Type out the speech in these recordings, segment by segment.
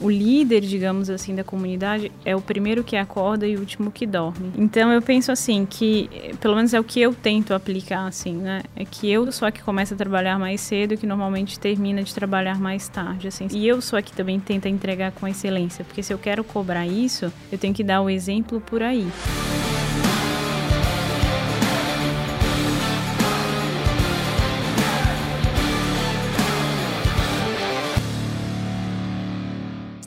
O líder, digamos assim, da comunidade é o primeiro que acorda e o último que dorme. Então eu penso assim que, pelo menos é o que eu tento aplicar assim, né? É que eu sou a que começa a trabalhar mais cedo e que normalmente termina de trabalhar mais tarde, assim. E eu sou a que também tenta entregar com excelência, porque se eu quero cobrar isso, eu tenho que dar o exemplo por aí.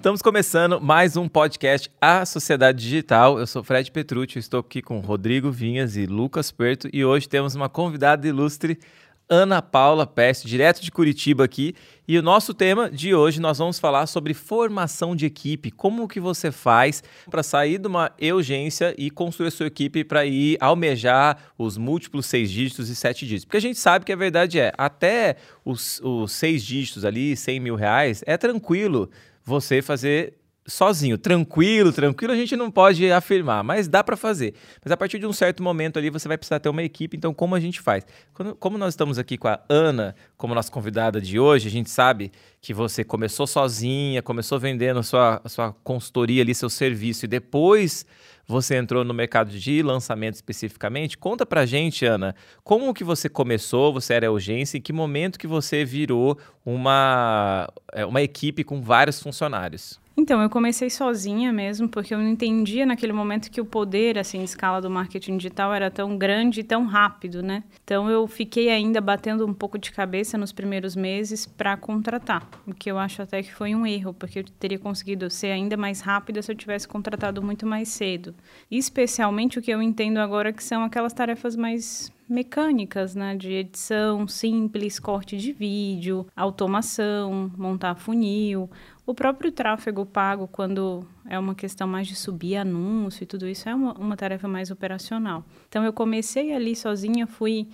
Estamos começando mais um podcast A Sociedade Digital. Eu sou Fred Petrucci, estou aqui com Rodrigo Vinhas e Lucas Perto e hoje temos uma convidada ilustre, Ana Paula Peste, direto de Curitiba aqui. E o nosso tema de hoje nós vamos falar sobre formação de equipe, como que você faz para sair de uma urgência e construir a sua equipe para ir almejar os múltiplos seis dígitos e sete dígitos. Porque a gente sabe que a verdade é, até os, os seis dígitos ali, 100 mil reais, é tranquilo você fazer sozinho, tranquilo, tranquilo, a gente não pode afirmar, mas dá para fazer. Mas a partir de um certo momento ali você vai precisar ter uma equipe, então como a gente faz? Quando, como nós estamos aqui com a Ana como nossa convidada de hoje, a gente sabe que você começou sozinha, começou vendendo a sua, a sua consultoria ali, seu serviço, e depois você entrou no mercado de lançamento especificamente. Conta pra gente, Ana, como que você começou, você era urgência, em que momento que você virou uma, é, uma equipe com vários funcionários? Então, eu comecei sozinha mesmo, porque eu não entendia naquele momento que o poder, assim, de escala do marketing digital era tão grande e tão rápido, né? Então, eu fiquei ainda batendo um pouco de cabeça nos primeiros meses para contratar, o que eu acho até que foi um erro, porque eu teria conseguido ser ainda mais rápida se eu tivesse contratado muito mais cedo. Especialmente o que eu entendo agora que são aquelas tarefas mais mecânicas, né, de edição simples, corte de vídeo, automação, montar funil, o próprio tráfego pago, quando é uma questão mais de subir anúncio e tudo isso, é uma, uma tarefa mais operacional. Então, eu comecei ali sozinha, fui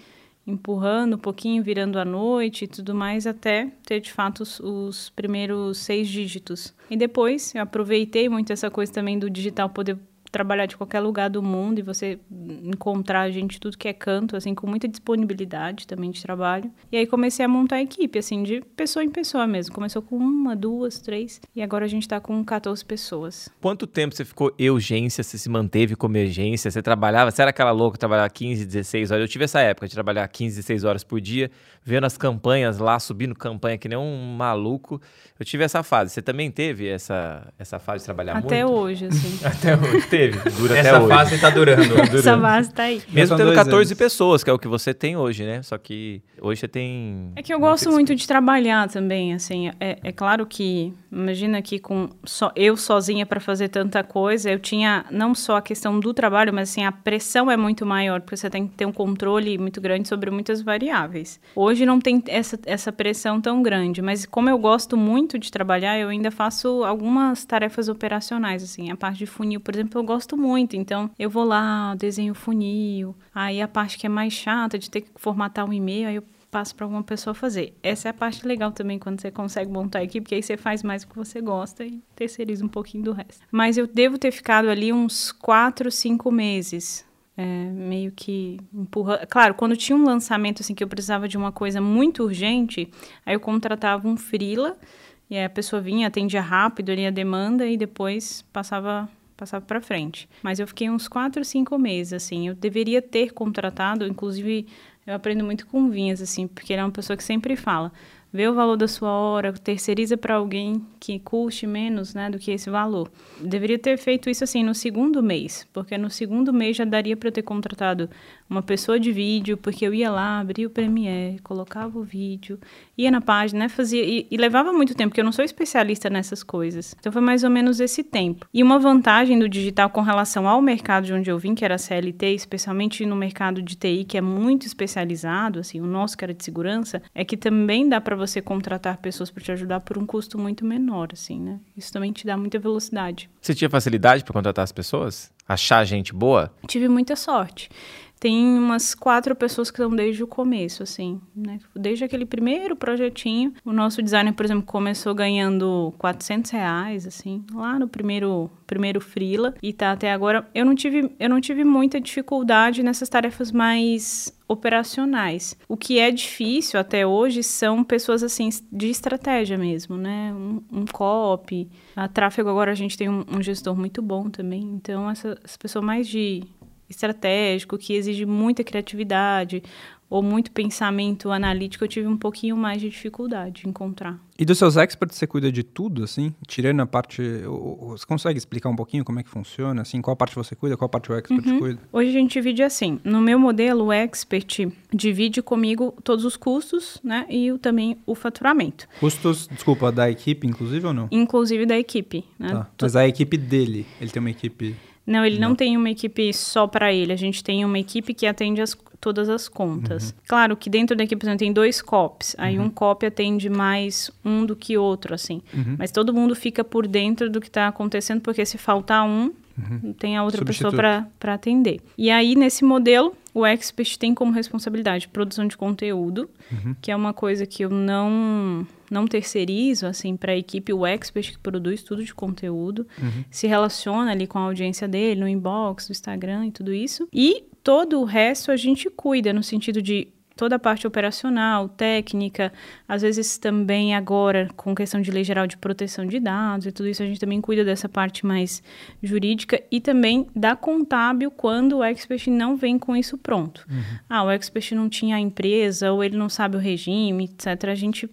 empurrando um pouquinho, virando à noite e tudo mais, até ter de fato os, os, primeiros seis dígitos. E depois eu aproveitei muito essa coisa também do digital poder trabalhar de qualquer lugar do mundo e você encontrar gente tudo que é canto, assim, com muita disponibilidade também de trabalho. E aí comecei a montar a equipe, assim, de pessoa em pessoa mesmo. Começou com uma, duas, três, e agora a gente tá com 14 pessoas. Quanto tempo você ficou urgência, você se manteve como emergência? Você trabalhava, você era aquela louca que trabalhava 15, 16 horas? Eu tive essa época de trabalhar 15, 16 horas por dia, vendo as campanhas lá, subindo campanha que nem um maluco. Eu tive essa fase. Você também teve essa, essa fase de trabalhar até muito? Até hoje, assim. até hoje. Teve. Dura Essa até fase está durando. durando. Essa fase está aí. Mesmo tendo 14 anos. pessoas, que é o que você tem hoje, né? Só que hoje você tem... É que eu gosto muito de trabalhar também, assim. É, é claro que, imagina que com só eu sozinha para fazer tanta coisa, eu tinha não só a questão do trabalho, mas assim, a pressão é muito maior, porque você tem que ter um controle muito grande sobre muitas variáveis. Hoje não tem essa, essa pressão tão grande, mas como eu gosto muito de trabalhar, eu ainda faço algumas tarefas operacionais, assim. A parte de funil, por exemplo, eu gosto muito. Então, eu vou lá, desenho funil. Aí a parte que é mais chata de ter que formatar um e-mail, aí eu passo para alguma pessoa fazer. Essa é a parte legal também quando você consegue montar a equipe, porque aí você faz mais o que você gosta e terceiriza um pouquinho do resto. Mas eu devo ter ficado ali uns quatro, cinco meses. É, meio que empurra. Claro, quando tinha um lançamento assim que eu precisava de uma coisa muito urgente, aí eu contratava um freela e a pessoa vinha, atendia rápido ali a demanda e depois passava passava para frente. Mas eu fiquei uns quatro, cinco meses, assim. Eu deveria ter contratado, inclusive eu aprendo muito com Vinhas, assim, porque ele é uma pessoa que sempre fala: vê o valor da sua hora, terceiriza para alguém que custe menos, né, do que esse valor. Deveria ter feito isso assim no segundo mês, porque no segundo mês já daria para eu ter contratado uma pessoa de vídeo, porque eu ia lá, abria o Premiere, colocava o vídeo, ia na página, né, fazia e, e levava muito tempo, porque eu não sou especialista nessas coisas. Então foi mais ou menos esse tempo. E uma vantagem do digital com relação ao mercado de onde eu vim, que era a CLT, especialmente no mercado de TI, que é muito especializado, assim, o nosso que era de segurança, é que também dá para você contratar pessoas para te ajudar por um custo muito menor, assim, né? Isso também te dá muita velocidade. Você tinha facilidade para contratar as pessoas? Achar gente boa? Tive muita sorte. Tem umas quatro pessoas que estão desde o começo, assim, né? Desde aquele primeiro projetinho, o nosso designer, por exemplo, começou ganhando 400 reais, assim, lá no primeiro primeiro freela e tá até agora. Eu não tive eu não tive muita dificuldade nessas tarefas mais operacionais. O que é difícil até hoje são pessoas assim de estratégia mesmo, né? Um, um copy, a tráfego agora a gente tem um, um gestor muito bom também. Então essa, essa mais de estratégico que exige muita criatividade, ou muito pensamento analítico, eu tive um pouquinho mais de dificuldade de encontrar. E dos seus experts, você cuida de tudo, assim? Tirando a parte... Você consegue explicar um pouquinho como é que funciona? Assim, qual parte você cuida, qual parte o expert uhum. cuida? Hoje a gente divide assim. No meu modelo, o expert divide comigo todos os custos, né? E o, também o faturamento. Custos, desculpa, da equipe, inclusive, ou não? Inclusive da equipe, né? Tá. Mas a equipe dele, ele tem uma equipe... Não, ele não, não tem uma equipe só para ele. A gente tem uma equipe que atende as, todas as contas. Uhum. Claro que dentro da equipe, por exemplo, tem dois COPs. Aí uhum. um COP atende mais um do que outro, assim. Uhum. Mas todo mundo fica por dentro do que está acontecendo, porque se faltar um, Uhum. Tem a outra Substituto. pessoa para atender. E aí, nesse modelo, o expert tem como responsabilidade produção de conteúdo, uhum. que é uma coisa que eu não não terceirizo assim para a equipe o expert que produz tudo de conteúdo, uhum. se relaciona ali com a audiência dele no inbox, do Instagram e tudo isso. E todo o resto a gente cuida no sentido de toda a parte operacional, técnica, às vezes também agora com questão de lei geral de proteção de dados e tudo isso, a gente também cuida dessa parte mais jurídica e também da contábil quando o expert não vem com isso pronto. Uhum. Ah, o expert não tinha a empresa ou ele não sabe o regime, etc. A gente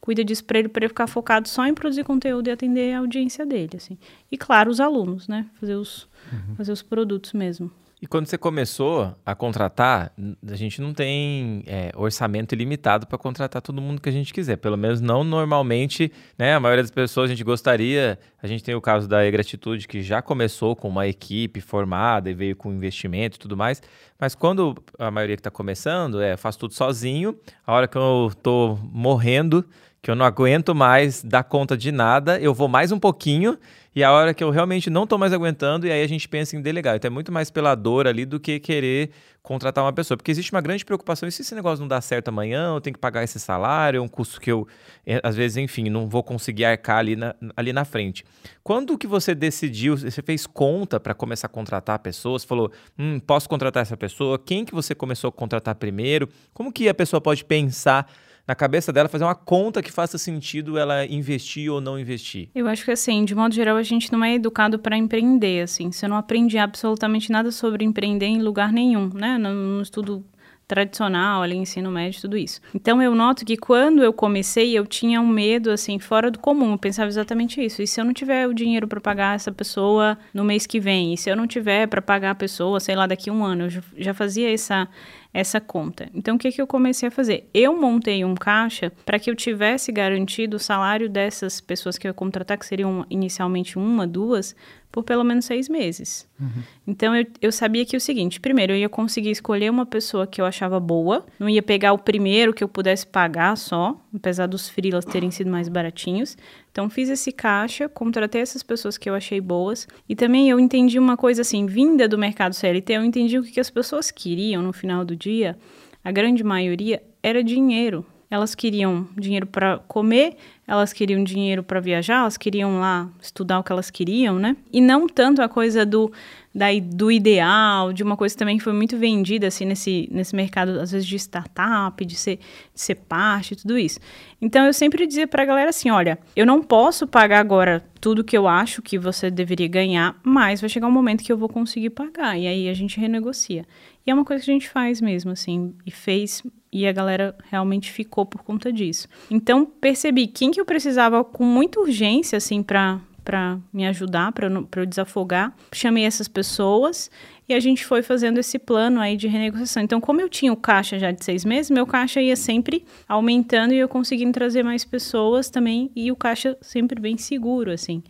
cuida disso para ele, para ele ficar focado só em produzir conteúdo e atender a audiência dele, assim. E claro, os alunos, né? Fazer os, uhum. fazer os produtos mesmo. E quando você começou a contratar, a gente não tem é, orçamento ilimitado para contratar todo mundo que a gente quiser. Pelo menos não normalmente, né? A maioria das pessoas a gente gostaria. A gente tem o caso da E-Gratitude, que já começou com uma equipe formada e veio com investimento e tudo mais. Mas quando a maioria que está começando, é, faz tudo sozinho. A hora que eu estou morrendo, que eu não aguento mais dar conta de nada, eu vou mais um pouquinho e a hora que eu realmente não estou mais aguentando, e aí a gente pensa em delegar. Então é muito mais pela dor ali do que querer contratar uma pessoa. Porque existe uma grande preocupação, e se esse negócio não dá certo amanhã, eu tenho que pagar esse salário, é um custo que eu, é, às vezes, enfim, não vou conseguir arcar ali na, ali na frente. Quando que você decidiu, você fez conta para começar a contratar pessoas, falou, hum, posso contratar essa pessoa? Quem que você começou a contratar primeiro? Como que a pessoa pode pensar na cabeça dela fazer uma conta que faça sentido ela investir ou não investir? Eu acho que assim, de modo geral, a gente não é educado para empreender, assim. Você não aprende absolutamente nada sobre empreender em lugar nenhum, né? No, estudo tradicional, ali, ensino médio, tudo isso. Então eu noto que quando eu comecei, eu tinha um medo assim fora do comum. Eu pensava exatamente isso. E se eu não tiver o dinheiro para pagar essa pessoa no mês que vem? E se eu não tiver para pagar a pessoa, sei lá, daqui a um ano? Eu já fazia essa essa conta. Então, o que, que eu comecei a fazer? Eu montei um caixa para que eu tivesse garantido o salário dessas pessoas que eu ia contratar, que seriam inicialmente uma, duas, por pelo menos seis meses. Uhum. Então eu, eu sabia que o seguinte: primeiro, eu ia conseguir escolher uma pessoa que eu achava boa, não ia pegar o primeiro que eu pudesse pagar só, apesar dos freelas terem sido mais baratinhos. Então fiz esse caixa, contratei essas pessoas que eu achei boas e também eu entendi uma coisa assim, vinda do mercado CLT, eu entendi o que, que as pessoas queriam no final do dia. A grande maioria era dinheiro. Elas queriam dinheiro para comer, elas queriam dinheiro para viajar, elas queriam lá estudar o que elas queriam, né? E não tanto a coisa do, da, do ideal, de uma coisa também que foi muito vendida assim nesse, nesse mercado, às vezes de startup, de ser, de ser parte, tudo isso. Então eu sempre dizia para a galera assim: olha, eu não posso pagar agora tudo que eu acho que você deveria ganhar, mas vai chegar um momento que eu vou conseguir pagar, e aí a gente renegocia. E é uma coisa que a gente faz mesmo, assim, e fez e a galera realmente ficou por conta disso. Então percebi quem que eu precisava com muita urgência assim para para me ajudar, para eu desafogar. Chamei essas pessoas e a gente foi fazendo esse plano aí de renegociação. Então, como eu tinha o caixa já de seis meses, meu caixa ia sempre aumentando e eu conseguindo trazer mais pessoas também e o caixa sempre bem seguro, assim.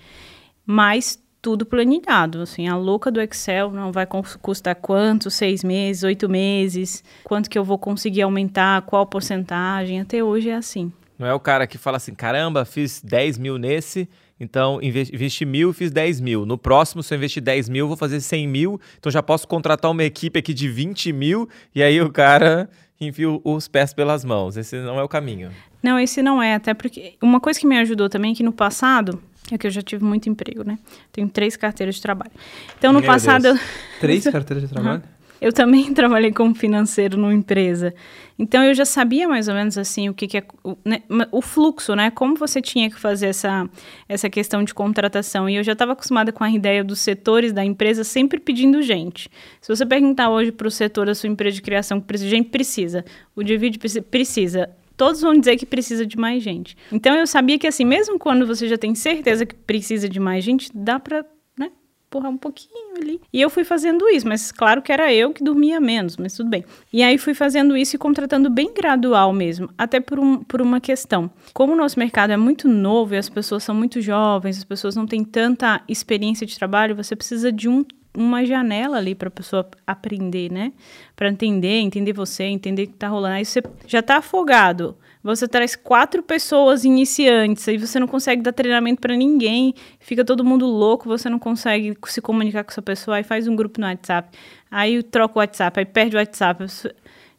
Mas tudo planilhado, assim, a louca do Excel não vai custar quanto, seis meses, oito meses, quanto que eu vou conseguir aumentar, qual porcentagem, até hoje é assim. Não é o cara que fala assim, caramba, fiz 10 mil nesse, Então, investi mil fiz 10 mil. No próximo, se eu investir 10 mil, vou fazer 100 mil. Então, já posso contratar uma equipe aqui de 20 mil. E aí o cara enfia os pés pelas mãos. Esse não é o caminho. Não, esse não é. Até porque uma coisa que me ajudou também é que no passado é que eu já tive muito emprego, né? Tenho três carteiras de trabalho. Então, no Meu passado. Eu... Três carteiras de trabalho? Uhum. Eu também trabalhei como financeiro numa empresa. Então, eu já sabia mais ou menos assim o que, que é o, né, o, fluxo, né? Como você tinha que fazer essa, essa questão de contratação. E eu já estava acostumada com a ideia dos setores da empresa sempre pedindo gente. Se você perguntar hoje para o setor da sua empresa de criação que precisa, gente precisa, o Divide precisa, todos vão dizer que precisa de mais gente. Então eu sabia que assim, mesmo quando você já tem certeza que precisa de mais gente, dá para né, empurrar um pouquinho ali. E eu fui fazendo isso, mas claro que era eu que dormia menos, mas tudo bem. E aí fui fazendo isso e contratando bem gradual mesmo, até por, um, por uma questão. Como o nosso mercado é muito novo e as pessoas são muito jovens, as pessoas não têm tanta experiência de trabalho, você precisa de um uma janela ali para a pessoa aprender, né? Para entender, entender você, entender o que está rolando. Aí você já está afogado. Você traz quatro pessoas iniciantes, aí você não consegue dar treinamento para ninguém, fica todo mundo louco, você não consegue se comunicar com essa pessoa, aí faz um grupo no WhatsApp, aí troca o WhatsApp, aí perde o WhatsApp.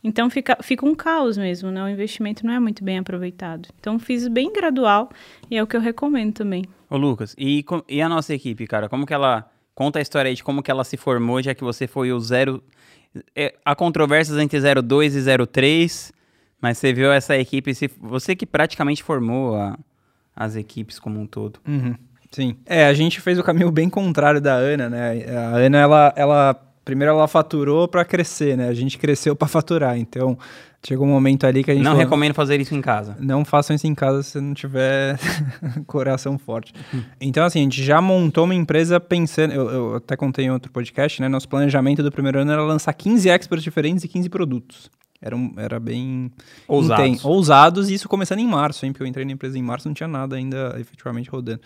Então fica, fica um caos mesmo, né? O investimento não é muito bem aproveitado. Então fiz bem gradual e é o que eu recomendo também. Ô Lucas, e, e a nossa equipe, cara, como que ela Conta a história aí de como que ela se formou, já que você foi o zero... É, há controvérsias entre 02 e 03, mas você viu essa equipe, você que praticamente formou a, as equipes como um todo. Uhum, sim. É, a gente fez o caminho bem contrário da Ana, né? A Ana, ela, ela primeiro ela faturou para crescer, né? A gente cresceu para faturar. Então, chegou um momento ali que a gente Não falou, recomendo fazer isso em casa. Não façam isso em casa se não tiver coração forte. Então, assim, a gente já montou uma empresa pensando, eu, eu, até contei em outro podcast, né? Nosso planejamento do primeiro ano era lançar 15 experts diferentes e 15 produtos. Era, um, era bem ousados. ousados, e isso começando em março, hein? Porque eu entrei na empresa em março, não tinha nada ainda efetivamente rodando.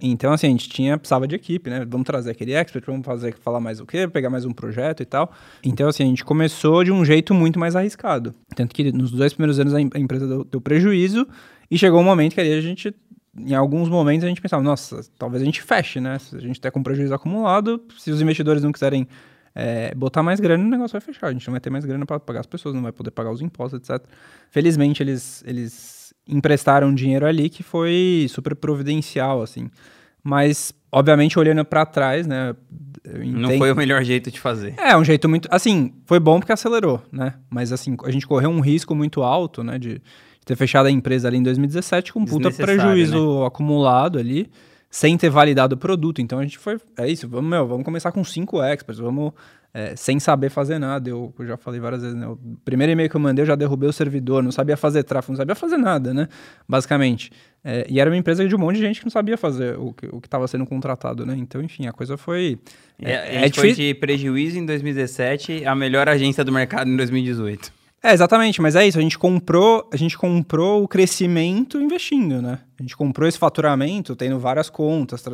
Então, assim, a gente tinha, precisava de equipe, né? Vamos trazer aquele expert, vamos fazer, falar mais o quê, pegar mais um projeto e tal. Então, assim, a gente começou de um jeito muito mais arriscado. Tanto que nos dois primeiros anos a empresa deu, deu prejuízo e chegou um momento que ali a gente em alguns momentos a gente pensava, nossa, talvez a gente feche, né? Se a gente está com prejuízo acumulado, se os investidores não quiserem é, botar mais grana, o negócio vai fechar. A gente não vai ter mais grana para pagar as pessoas, não vai poder pagar os impostos, etc. Felizmente, eles, eles emprestaram dinheiro ali que foi super providencial, assim. Mas, obviamente, olhando para trás, né? Não foi o melhor jeito de fazer. É, um jeito muito. Assim, foi bom porque acelerou, né? Mas, assim, a gente correu um risco muito alto, né? De, ter fechado a empresa ali em 2017 com um puta prejuízo né? acumulado ali, sem ter validado o produto. Então a gente foi. É isso, vamos, meu, vamos começar com cinco experts, vamos é, sem saber fazer nada. Eu, eu, já falei várias vezes, né? O primeiro e-mail que eu mandei, eu já derrubei o servidor, não sabia fazer tráfego, não sabia fazer nada, né? Basicamente. É, e era uma empresa de um monte de gente que não sabia fazer o que estava sendo contratado, né? Então, enfim, a coisa foi. É, é, a gente é foi de prejuízo em 2017, a melhor agência do mercado em 2018. É, exatamente, mas é isso, a gente comprou, a gente comprou o crescimento investindo, né? A gente comprou esse faturamento tendo várias contas,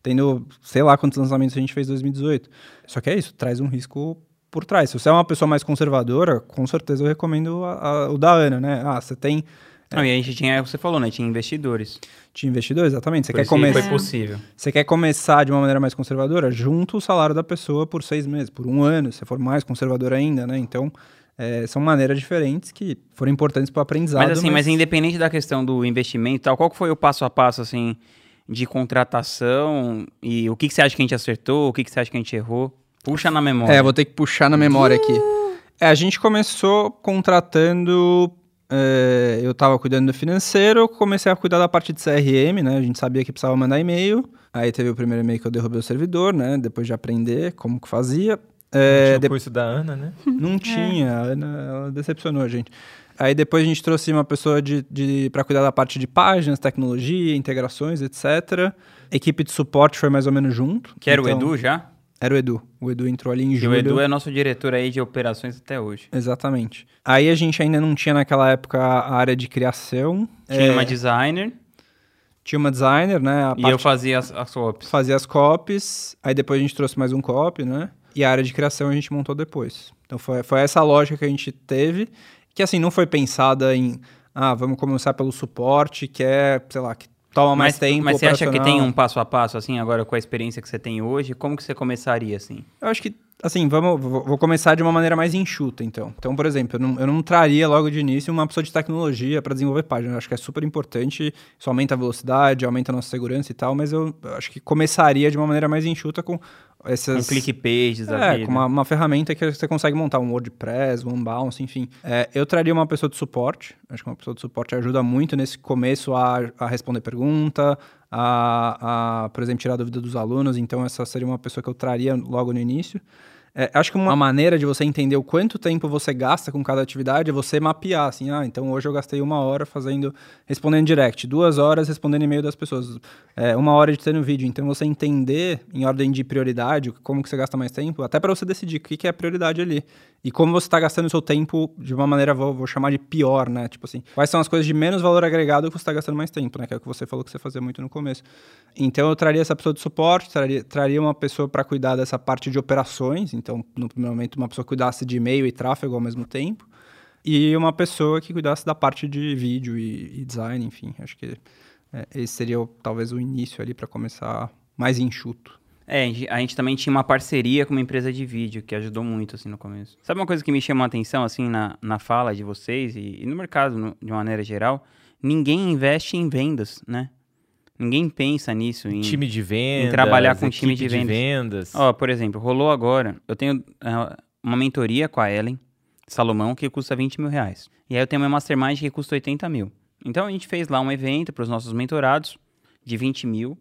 tendo, sei lá quantos lançamentos a gente fez em 2018. Só que é isso, traz um risco por trás. Se você é uma pessoa mais conservadora, com certeza eu recomendo a, a, o da Ana, né? Ah, você tem é. Não, e a gente tinha, você falou, né? Tinha investidores. Tinha investidores, exatamente. Você quer começar. Foi possível. Você quer começar de uma maneira mais conservadora? Junta o salário da pessoa por seis meses, por um ano, se for mais conservador ainda, né? Então, é, são maneiras diferentes que foram importantes para o aprendizado. Mas assim, mas... mas... independente da questão do investimento e tal, qual foi o passo a passo, assim, de contratação e o que, que você acha que a gente acertou, o que, que você acha que a gente errou? Puxa na memória. É, vou ter que puxar na memória aqui. É, a gente começou contratando é, eu estava cuidando do financeiro, comecei a cuidar da parte de CRM, né? A gente sabia que precisava mandar e-mail. Aí teve o primeiro e-mail que eu derrubei o servidor, né? Depois de aprender como que fazia. É, não tinha o curso da Ana, né? Não tinha, a Ana ela decepcionou a gente. Aí depois a gente trouxe uma pessoa de, de para cuidar da parte de páginas, tecnologia, integrações, etc. Equipe de suporte foi mais ou menos junto. Que era então, o Edu já? Era o Edu. O Edu entrou ali em julho. E o Edu é nosso diretor aí de operações até hoje. Exatamente. Aí a gente ainda não tinha naquela época a área de criação. Tinha é... uma designer. Tinha uma designer, né? e eu fazia as, as copies. Fazia as copies. Aí depois a gente trouxe mais um copy, né? E a área de criação a gente montou depois. Então foi, foi essa lógica que a gente teve, que assim, não foi pensada em, ah, vamos começar pelo suporte, que é, sei lá, que toma mais mas, tempo. Mas você acha que tem um passo a passo, assim, agora com a experiência que você tem hoje? Como que você começaria, assim? Eu acho que, assim, vamos, vou começar de uma maneira mais enxuta, então. Então, por exemplo, eu não, eu não traria logo de início uma pessoa de tecnologia para desenvolver página. Eu acho que é super importante, isso aumenta a velocidade, aumenta a nossa segurança e tal, mas eu, eu acho que começaria de uma maneira mais enxuta com essas... Um click pages da É, vida. com uma, uma ferramenta que você consegue montar um WordPress, um Bounce, enfim. É, eu traria uma pessoa de suporte. Acho que uma pessoa de suporte ajuda muito nesse começo a, a responder pergunta, a, a, por exemplo, tirar dúvida dos alunos. Então, essa seria uma pessoa que eu traria logo no início. É, acho que uma maneira de você entender o quanto tempo você gasta com cada atividade é você mapear, assim, ah, então hoje eu gastei uma hora fazendo, respondendo direct, duas horas respondendo e-mail das pessoas, é, uma hora editando vídeo. Então você entender em ordem de prioridade como que você gasta mais tempo, até para você decidir o que, que é a prioridade ali. E como você está gastando o seu tempo de uma maneira, vou, vou chamar de pior, né? Tipo assim, quais são as coisas de menos valor agregado que você está gastando mais tempo, né? Que é o que você falou que você fazia muito no começo. Então eu traria essa pessoa de suporte, traria, traria uma pessoa para cuidar dessa parte de operações. Então, no primeiro momento, uma pessoa cuidasse de e-mail e tráfego ao mesmo tempo. E uma pessoa que cuidasse da parte de vídeo e, e design, enfim. Acho que é, esse seria talvez o início ali para começar mais enxuto. É, a gente- também tinha uma parceria com uma empresa de vídeo, que ajudou muito, assim, no começo. Sabe uma coisa que me chamou a atenção, assim, na, na fala de vocês e, e no mercado, no- de uma maneira geral? Ninguém investe em vendas, né? Ninguém pensa nisso, em... Time de vendas. trabalhar com time de vendas. vendas. Ó, por exemplo, rolou agora, eu tenho ah, uma mentoria com a Ellen Salomão que custa 20 mil reais. E aí eu tenho uma mastermind que custa 80 mil. Então a gente fez lá um evento para os nossos mentorados de 20 mil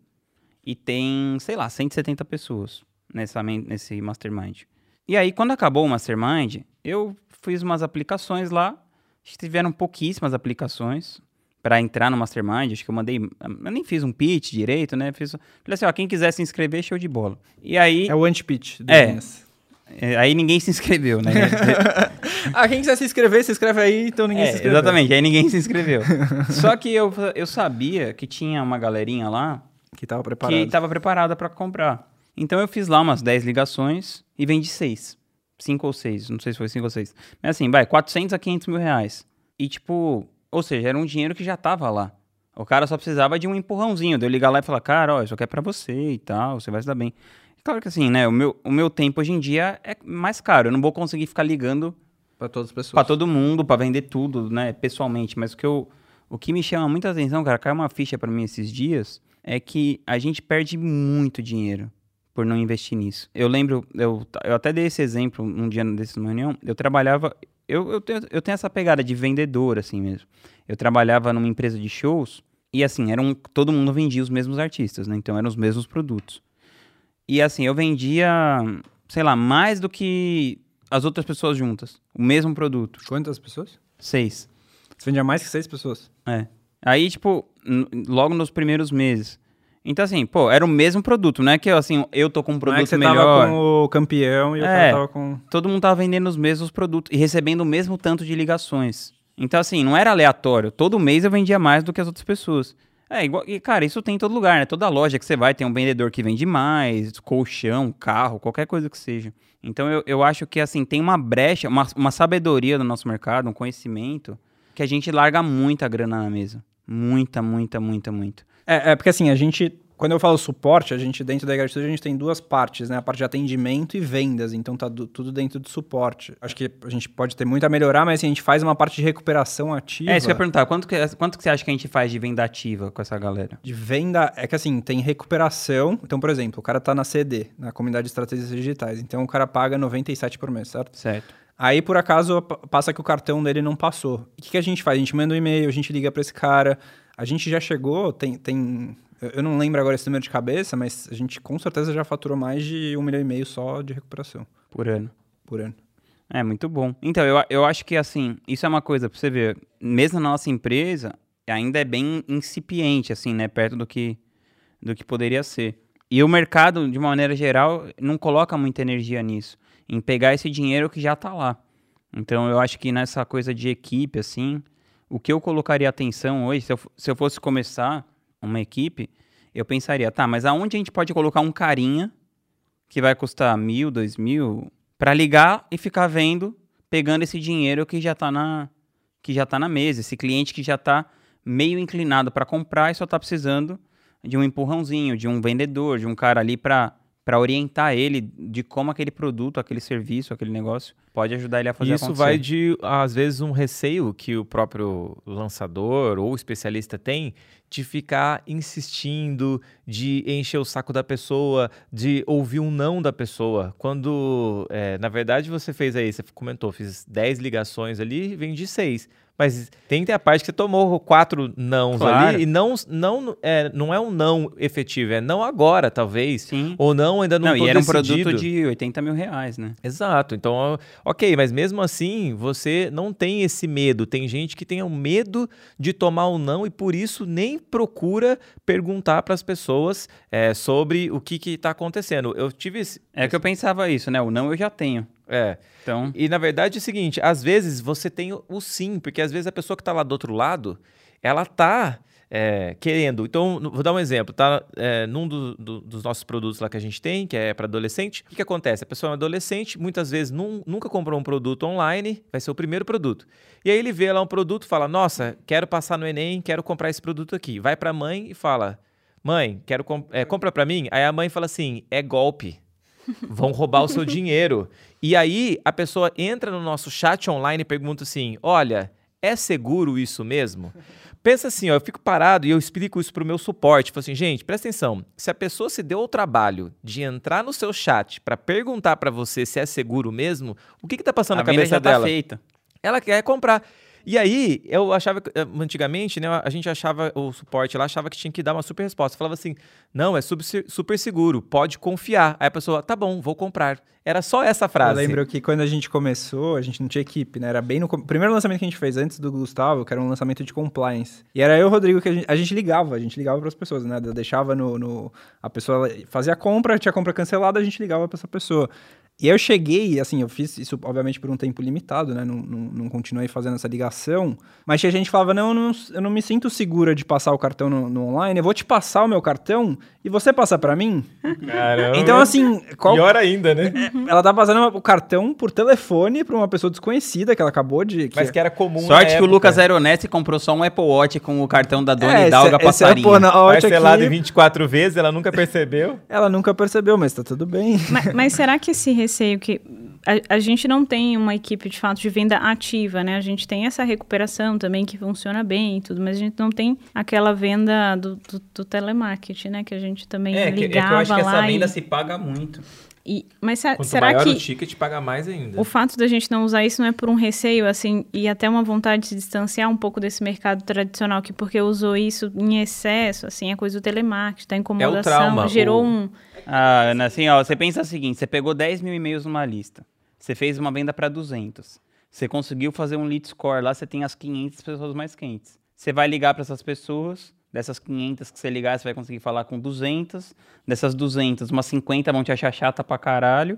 e tem, sei lá, 170 pessoas nessa, nesse mastermind. E aí, quando acabou o mastermind, eu fiz umas aplicações lá. Acho que tiveram pouquíssimas aplicações para entrar no mastermind. Acho que eu mandei. Eu nem fiz um pitch direito, né? Fiz, falei assim: ó, quem quiser se inscrever, show de bola. E aí. É o anti-pitch. do É. Business. é, Aí ninguém se inscreveu, né? ah, quem quiser se inscrever, se inscreve aí, então ninguém É, se inscreveu. exatamente, aí ninguém se inscreveu. Só que eu, eu sabia que tinha uma galerinha lá Que tava que preparado. estava preparada para comprar. Então eu fiz lá umas 10 ligações e vendi 6. 5 ou 6, não sei se foi 5 ou 6. Mas assim, vai, 400 a 500 mil reais. E tipo, ou seja, era um dinheiro que já tava lá. O cara só precisava de um empurrãozinho, de eu ligar lá e falar, cara, ó, isso aqui é pra você e tal, você vai se dar bem. Claro que assim, né, o meu, o meu tempo hoje em dia é mais caro, eu não vou conseguir ficar ligando Pra todas as pessoas. Pra todo mundo, pra vender tudo, né, pessoalmente. Mas o que, eu, o que me chama muita atenção, cara, caiu uma ficha pra mim esses dias, é que a gente perde muito dinheiro por não investir nisso. Eu lembro, eu, eu até dei esse exemplo um dia desse reunião, eu trabalhava, eu, eu, tenho, eu tenho essa pegada de vendedor, assim mesmo. Eu trabalhava numa empresa de shows e, assim, era um, todo mundo vendia os mesmos artistas, né, então eram os mesmos produtos. E, assim, eu vendia, sei lá, mais do que as outras pessoas juntas, o mesmo produto. Quantas pessoas? Seis. Você vendia mais que seis pessoas? É. Aí, tipo, logo nos primeiros meses. Então, assim, pô, era o mesmo produto, não é que assim, eu tô com um Não é produto que você melhor. tava com o campeão e o É. cara tava com... Todo mundo tava vendendo os mesmos produtos e recebendo o mesmo tanto de ligações. Então, assim, não era aleatório. Todo mês eu vendia mais do que as outras pessoas. É, igual, e, cara, isso tem em todo lugar, né? Toda loja que você vai tem um vendedor que vende mais, colchão, carro, qualquer coisa que seja. Então, eu, eu acho que, assim, tem uma brecha, uma, uma sabedoria do nosso mercado, um conhecimento, que a gente larga muita grana na mesa. Muita, muita, muita, muita. É, é porque assim, a gente... Quando eu falo suporte, a gente, dentro da Gratitude, a gente tem duas partes, né? A parte de atendimento e vendas. Então, tá du- tudo dentro do suporte. Acho que a gente pode ter muito a melhorar, mas assim, a gente faz uma parte de recuperação ativa. É, isso que eu ia perguntar. Quanto que, quanto que você acha que a gente faz de venda ativa com essa galera? de venda é que assim, tem recuperação. Então, por exemplo, o cara tá na CD, na comunidade de estratégias digitais. Então, o cara paga 97 por mês, certo? Certo. Aí, por acaso, passa que o cartão dele não passou. O que, que a gente faz? A gente manda um e-mail, a gente liga para esse cara. A gente já chegou, tem, tem. eu- não lembro agora esse número de cabeça, mas a gente com certeza já faturou mais de um milhão e meio só de recuperação Por ano. por ano. É, muito bom. Então, eu, eu acho que, assim, isso é uma coisa pra você ver. Mesmo na nossa empresa, ainda é bem incipiente, assim, né? Perto do que, do que poderia ser. E o mercado, de uma maneira geral, não coloca muita energia nisso. Em pegar esse dinheiro que já tá lá. Então, eu acho que nessa coisa de equipe, assim, o que eu colocaria atenção hoje, se eu, se eu fosse começar uma equipe, eu pensaria, tá, mas aonde a gente pode colocar um carinha que vai custar mil, dois mil, para ligar e ficar vendo, pegando esse dinheiro que já tá na, que já tá na mesa, esse cliente que já tá meio inclinado para comprar e só tá precisando de um empurrãozinho, de um vendedor, de um cara ali para para orientar ele de como aquele produto, aquele serviço, aquele negócio pode ajudar ele a fazer Isso acontecer. vai de, às vezes, um receio que o próprio lançador ou especialista tem de ficar insistindo, de encher o saco da pessoa, de ouvir um não da pessoa. Quando, é, na verdade, você fez aí, você comentou, fiz 10 ligações ali, vendi 6. Mas tem que ter a parte que você tomou quatro nãos Claro. ali e não, não, é, não é um não efetivo, é não agora, talvez. Sim. Ou não, ainda não, Não, e era um decidido. produto de 80 mil reais, né? Exato. Então, ok, mas mesmo assim, você não tem esse medo. Tem gente que tem o medo de tomar um não e por isso nem procura perguntar para as pessoas é, sobre o que está acontecendo. Eu tive esse. É que eu pensava isso, né? O não eu já tenho. É. Então, E na verdade é o seguinte: às vezes você tem o, sim, porque às vezes a pessoa que está lá do outro lado, ela tá é, querendo. Então, vou dar um exemplo, tá? É, num do- do- dos nossos produtos lá que a gente tem, que é para adolescente, o que, que acontece? A pessoa é um adolescente, muitas vezes nun- nunca comprou um produto online, vai ser o primeiro produto. E aí ele vê lá um produto, fala: Nossa, quero passar no Enem, quero comprar esse produto aqui. Vai para a mãe e fala: Mãe, quero com é, compra para mim. Aí a mãe fala assim: É golpe. Vão roubar o seu dinheiro. E aí a pessoa entra no nosso chat online e pergunta assim: Olha, é seguro isso mesmo? Pensa assim, ó, eu fico parado e eu explico isso pro meu suporte. Falo assim, gente, presta atenção. Se a pessoa se deu o trabalho de entrar no seu chat para perguntar para você se é seguro mesmo, o que que tá passando a na cabeça já dela? tá feita. Ela quer comprar. E aí, eu achava, eh, antigamente, né, a gente achava, o suporte lá achava que tinha que dar uma super resposta. Falava assim, não, é super, seguro, pode confiar. Aí a pessoa, tá bom, vou comprar. Era só essa Eu frase. lembro que quando a gente começou, a gente não tinha equipe, né? Era bem no primeiro lançamento que a gente fez antes do Gustavo, que era um lançamento de compliance. E era eu e o Rodrigo que a gente, a gente ligava, a gente ligava para as pessoas, né? Eu deixava no, no- a pessoa fazia a compra, tinha a compra cancelada, a gente ligava para essa pessoa. E aí eu cheguei, assim, eu fiz isso, obviamente, por um tempo limitado, né? Não, não, não continuei fazendo essa ligação. Mas tinha gente que falava, não eu, não, eu não me sinto segura de passar o cartão no, no online, eu vou te passar o meu cartão e você passa para mim? Caramba. Então, assim, qual, Pior ainda, né? ela tá passando o cartão por telefone pra uma pessoa desconhecida que ela acabou de. que- Mas que era comum Sorte na que o. Lucas era honesto e comprou só um Apple Watch com o cartão da Dona É, Hidalga esse- esse Passarinho. Apple na Watch Parcelado em aqui, 24 vezes, ela nunca percebeu. ela nunca percebeu, mas tá tudo bem. Mas, mas será que esse receio que a, a gente não tem uma equipe de fato de venda ativa, né? A gente tem essa recuperação também que funciona bem e tudo, mas a gente não tem aquela venda do, do, do telemarketing, né? Que a gente também É, que, é que ligava eu acho que essa lá venda e, se paga muito. E- mas se- Quanto será maior que o ticket, paga mais ainda. o fato da gente não usar isso não é por um receio, assim, e até uma vontade de se distanciar um pouco desse mercado tradicional, que porque usou isso em excesso, assim, a coisa do telemarketing, da incomodação, trauma, gerou o- um... Ah, Ana, assim, ó, você pensa o seguinte, você pegou 10 mil e-mails numa lista, você fez uma venda para 200, você conseguiu fazer um lead score, lá você tem as 500 pessoas mais quentes. Você vai ligar para essas pessoas, dessas 500 que você ligar, você vai conseguir falar com 200, dessas 200, umas 50 vão te achar chata pra caralho,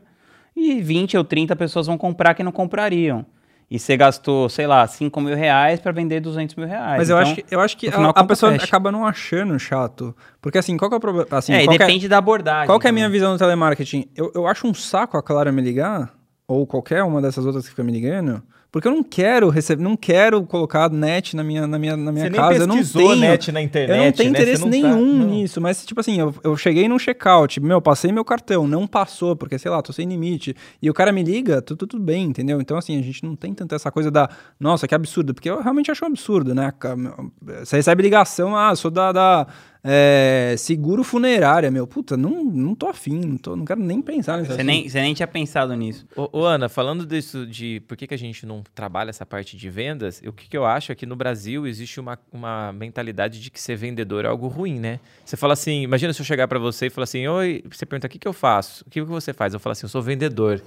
e 20 ou 30 pessoas vão comprar que não comprariam. E você gastou, sei lá, 5 mil reais para vender 200 mil reais. Mas eu Então, acho que, eu acho que a, a pessoa fecha. acaba não achando chato. Porque assim, qual que é o problema? Assim, é, é- depende da abordagem. Qual que é a minha visão do telemarketing? Eu, eu acho um saco a Clara me ligar, ou qualquer uma dessas outras que fica me ligando, porque eu não quero receber, não quero colocar net na minha, na minha, na minha Você casa. eu não tenho, net na internet, Eu não tenho né? interesse tá- nenhum não. nisso, mas tipo assim, eu, eu cheguei num checkout, meu, passei meu cartão, não passou, porque sei lá, tô sem limite, e o cara me liga, tudo, tudo bem, entendeu? Então assim, a gente não tem tanto essa coisa da, nossa, que absurdo, porque eu realmente acho um absurdo, né? Você recebe ligação, ah, sou da, da é, seguro funerária, meu, puta, não, não tô afim, não, tô, não quero nem pensar nisso. Você nem, você nem tinha pensado nisso. Ô, ô, Ana, falando disso de por que, que a gente não trabalha essa parte de vendas, o que, que eu acho é que no Brasil existe uma, uma mentalidade de que ser vendedor é algo ruim, né? Você fala assim, imagina se eu chegar pra você e falar assim, oi, você pergunta, o que, que eu faço? O que, que você faz? Eu falo assim, eu sou vendedor.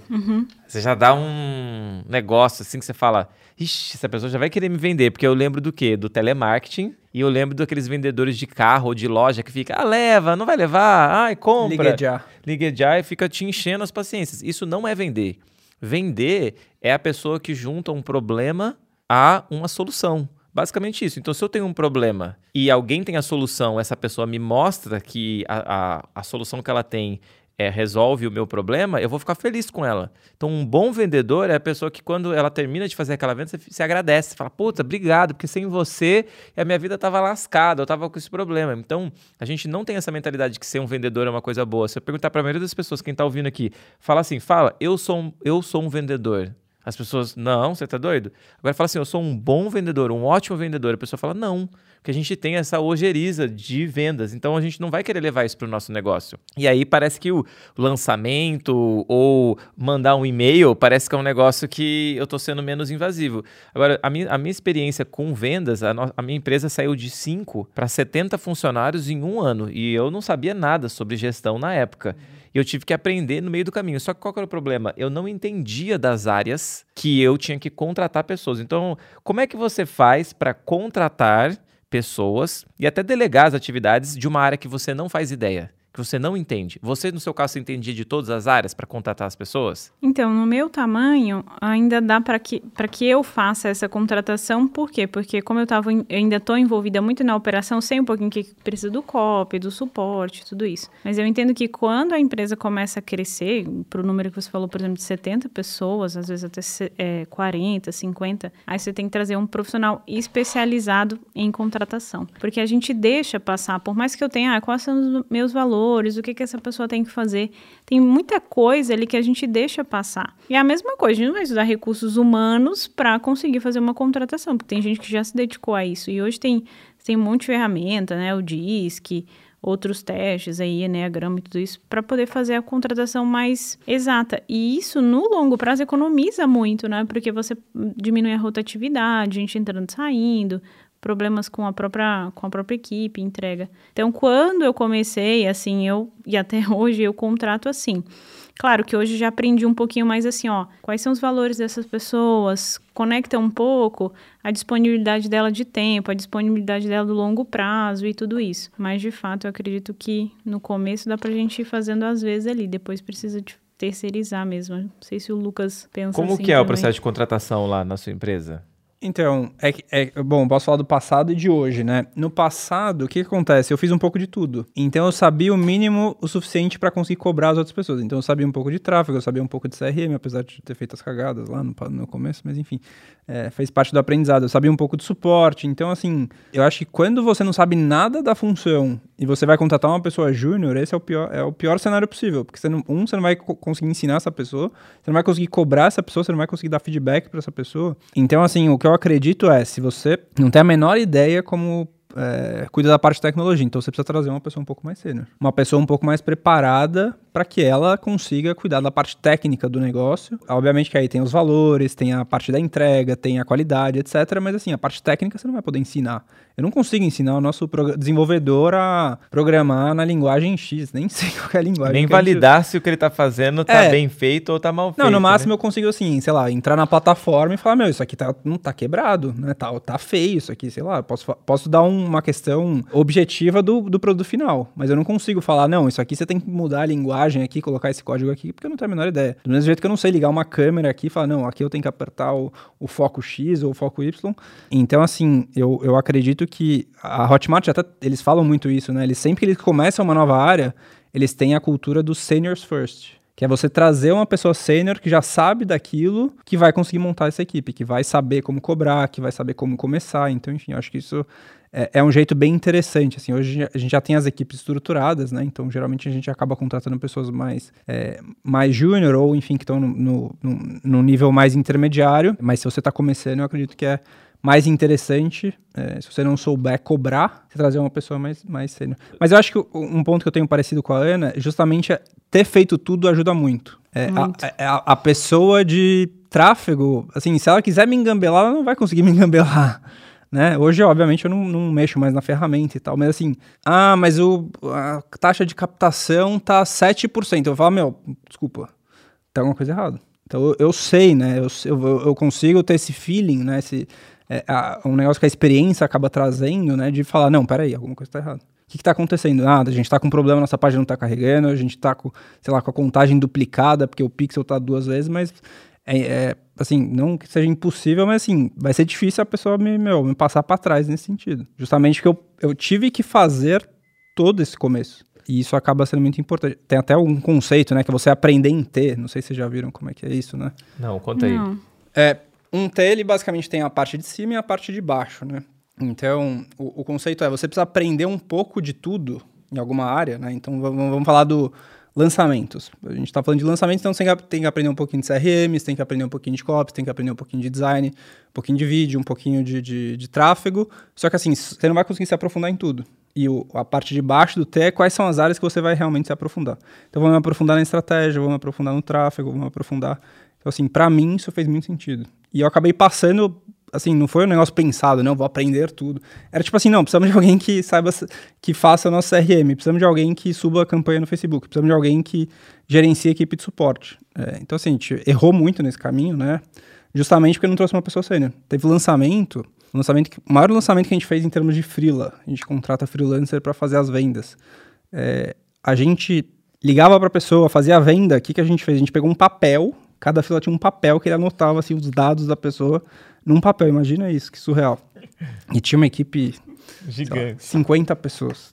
Você já dá um negócio assim que você fala, ixi, essa pessoa já vai querer me vender, porque eu lembro do quê? Do telemarketing e eu lembro daqueles vendedores de carro ou de loja que fica, ah, leva, não vai levar, ai, compra. Ligue já. Ligue já e fica te enchendo as paciências. Isso não é vender. Vender é a pessoa que junta um problema a uma solução. Basicamente isso. Então, se eu tenho um problema e alguém tem a solução, essa pessoa me mostra que a, a, a solução que ela tem é, resolve o meu problema, eu vou ficar feliz com ela. Então, um bom vendedor é a pessoa que, quando ela termina de fazer aquela venda, você se agradece. Você fala, puta, obrigado, porque sem você a minha vida estava lascada, eu estava com esse problema. Então, a gente não tem essa mentalidade de que ser um vendedor é uma coisa boa. Se eu perguntar para a maioria das pessoas, quem está ouvindo aqui, fala assim: fala, eu sou um, eu sou um vendedor. As pessoas, não, você tá doido? Agora fala assim, eu sou um bom vendedor, um ótimo vendedor. A pessoa fala, não, porque a gente tem essa ojeriza de vendas, então a gente não vai querer levar isso para o nosso negócio. E aí parece que o lançamento ou mandar um e-mail parece que é um negócio que eu estou sendo menos invasivo. Agora, a minha, a minha experiência com vendas, a, no, a minha empresa saiu de 5 para 70 funcionários em um ano e eu não sabia nada sobre gestão na época. E eu tive que aprender no meio do caminho. Só que qual que era o problema? Eu não entendia das áreas que eu tinha que contratar pessoas. Então, como é que você faz para contratar pessoas e até delegar as atividades de uma área que você não faz ideia? Que você não entende. Você, no seu caso, você entendia de todas as áreas para contratar as pessoas? Então, no meu tamanho, ainda dá para que, que eu faça essa contratação. Por quê? Porque como eu, tava, eu ainda estou envolvida muito na operação, sei um pouquinho que precisa do COP, do suporte, tudo isso. Mas eu entendo que quando a empresa começa a crescer, para o número que você falou, por exemplo, de 70 pessoas, às vezes até é, 40, 50, aí você tem que trazer um profissional especializado em contratação. Porque a gente deixa passar, por mais que eu tenha, ah, quais são os meus valores, valores, o que, que essa pessoa tem que fazer. Tem muita coisa ali que a gente deixa passar. E é a mesma coisa, a gente não vai usar recursos humanos para conseguir fazer uma contratação, porque tem gente que já se dedicou a isso. E hoje tem, tem um monte de ferramenta, né? O DISC, outros testes aí, Enneagrama e tudo isso, para poder fazer a contratação mais exata. E isso, no longo prazo, economiza muito, né? Porque você diminui a rotatividade, gente entrando e saindo, problemas com a própria com a própria equipe, entrega. Então, quando eu comecei, assim, eu e até hoje eu contrato assim. Claro que hoje já aprendi um pouquinho mais assim, ó, quais são os valores dessas pessoas, conecta um pouco a disponibilidade dela de tempo, a disponibilidade dela do longo prazo e tudo isso. Mas de fato, eu acredito que no começo dá pra gente ir fazendo às vezes ali, depois precisa de terceirizar mesmo. Não sei se o Lucas pensa Como assim que é também. o processo de contratação lá na sua empresa? Então, é, é bom, posso falar do passado e de hoje, né? No passado, o que, que acontece? Eu fiz um pouco de tudo. Então, eu sabia o mínimo o suficiente para conseguir cobrar as outras pessoas. Então, eu sabia um pouco de tráfego, eu sabia um pouco de CRM, apesar de ter feito as cagadas lá no, no começo, mas enfim, é, fez parte do aprendizado. Eu sabia um pouco de suporte. Então, assim, eu acho que quando você não sabe nada da função e você vai contratar uma pessoa júnior, esse é o pior, é o pior cenário possível. Porque você não, um, você não vai conseguir ensinar essa pessoa, você não vai conseguir cobrar essa pessoa, você não vai conseguir dar feedback para essa pessoa. Então, assim, o que eu acredito é, se você não tem a menor ideia como é, cuida da parte de tecnologia, então você precisa trazer uma pessoa um pouco mais sênior. Uma pessoa um pouco mais preparada para que ela consiga cuidar da parte técnica do negócio. Obviamente que aí tem os valores, tem a parte da entrega, tem a qualidade, etc. Mas assim, a parte técnica você não vai poder ensinar. Eu não consigo ensinar o nosso desenvolvedor a programar na linguagem X, nem sei qual é a linguagem. Nem validar gente... se o que ele está fazendo está é. bem feito ou está mal feito. Não, no máximo né? eu consigo assim, sei lá, entrar na plataforma e falar, meu, isso aqui tá, não tá quebrado, né? Tá, tá feio isso aqui, sei lá, posso, posso dar uma questão objetiva do, do produto final, mas eu não consigo falar, não, isso aqui você tem que mudar a linguagem aqui, colocar esse código aqui, porque eu não tenho a menor ideia. Do mesmo jeito que eu não sei ligar uma câmera aqui e falar, não, aqui eu tenho que apertar o, o foco X ou o foco Y. Então, assim, eu, eu acredito que a Hotmart, até, eles falam muito isso, né? Eles, sempre que eles começam uma nova área, eles têm a cultura do seniors first. Que é você trazer uma pessoa sênior que já sabe daquilo, que vai conseguir montar essa equipe, que vai saber como cobrar, que vai saber como começar. Então, enfim, eu acho que isso é, é, um jeito bem interessante. Assim, hoje a gente já tem as equipes estruturadas, né? Então, geralmente a gente acaba contratando pessoas mais, é, mais júnior ou, enfim, que estão no, no, no, nível mais intermediário. Mas se você está começando, eu acredito que é mais interessante, é, se você não souber cobrar, você trazer uma pessoa mais, mais sênior. Mas eu acho que um ponto que eu tenho parecido com a Ana, justamente é ter feito tudo ajuda muito. É, muito. A, a, a, pessoa de tráfego, assim, se ela quiser me engambelar, ela não vai conseguir me engambelar. Né? Hoje, obviamente, eu não, não, mexo mais na ferramenta e tal, mas assim, ah, mas o, a taxa de captação tá 7%. Eu falo, meu, desculpa, tá alguma coisa errada. Então eu, eu sei, né? Eu, eu, eu, consigo ter esse feeling, né? Esse, é, a, um negócio que a experiência acaba trazendo, né? De falar, não, peraí, alguma coisa tá errada. O que, está acontecendo? Ah, a gente está com um problema, nossa página não está carregando, a gente está com, sei lá, com a contagem duplicada, porque o pixel está duas vezes, mas é, é, assim, não que seja impossível, mas assim, vai ser difícil a pessoa me, meu, me passar para trás nesse sentido. Justamente porque eu, eu tive que fazer todo esse começo. E isso acaba sendo muito importante. Tem até um conceito, né, que é você aprender em T. Não sei se vocês já viram como é que é isso, né? Não, conta aí. Não. É, um T, ele basicamente tem a parte de cima e a parte de baixo, né? Então, o, o conceito é, você precisa aprender um pouco de tudo em alguma área, né? Então, vamos, vamos falar do lançamentos. A gente está falando de lançamentos, então você tem que, aprender um pouquinho de CRM, você tem que aprender um pouquinho de copy, tem que aprender um pouquinho de design, um pouquinho de vídeo, um pouquinho de, de, de tráfego. Só que assim, você não vai conseguir se aprofundar em tudo. E o, a parte de baixo do T é quais são as áreas que você vai realmente se aprofundar. Então, vamos aprofundar na estratégia, vamos aprofundar no tráfego, vamos aprofundar... Então, assim, para mim, isso fez muito sentido. E eu acabei passando assim, não foi um negócio pensado, não, vou aprender tudo. Era tipo assim, não, precisamos de alguém que saiba, que faça nosso CRM, precisamos de alguém que suba a campanha no Facebook, precisamos de alguém que gerencie a equipe de suporte. É, então, assim, a gente errou muito nesse caminho, né? Justamente porque não trouxe uma pessoa sênior. Teve lançamento, lançamento, o maior lançamento que a gente fez em termos de freela. A gente contrata freelancer para fazer as vendas. É, a gente ligava para a pessoa, fazia a venda, o que, que a gente fez? A gente pegou um papel, cada fila tinha um papel que ele anotava assim, os dados da pessoa num papel. Imagina isso, que surreal. E tinha uma equipe Gigante. Lá, 50 pessoas.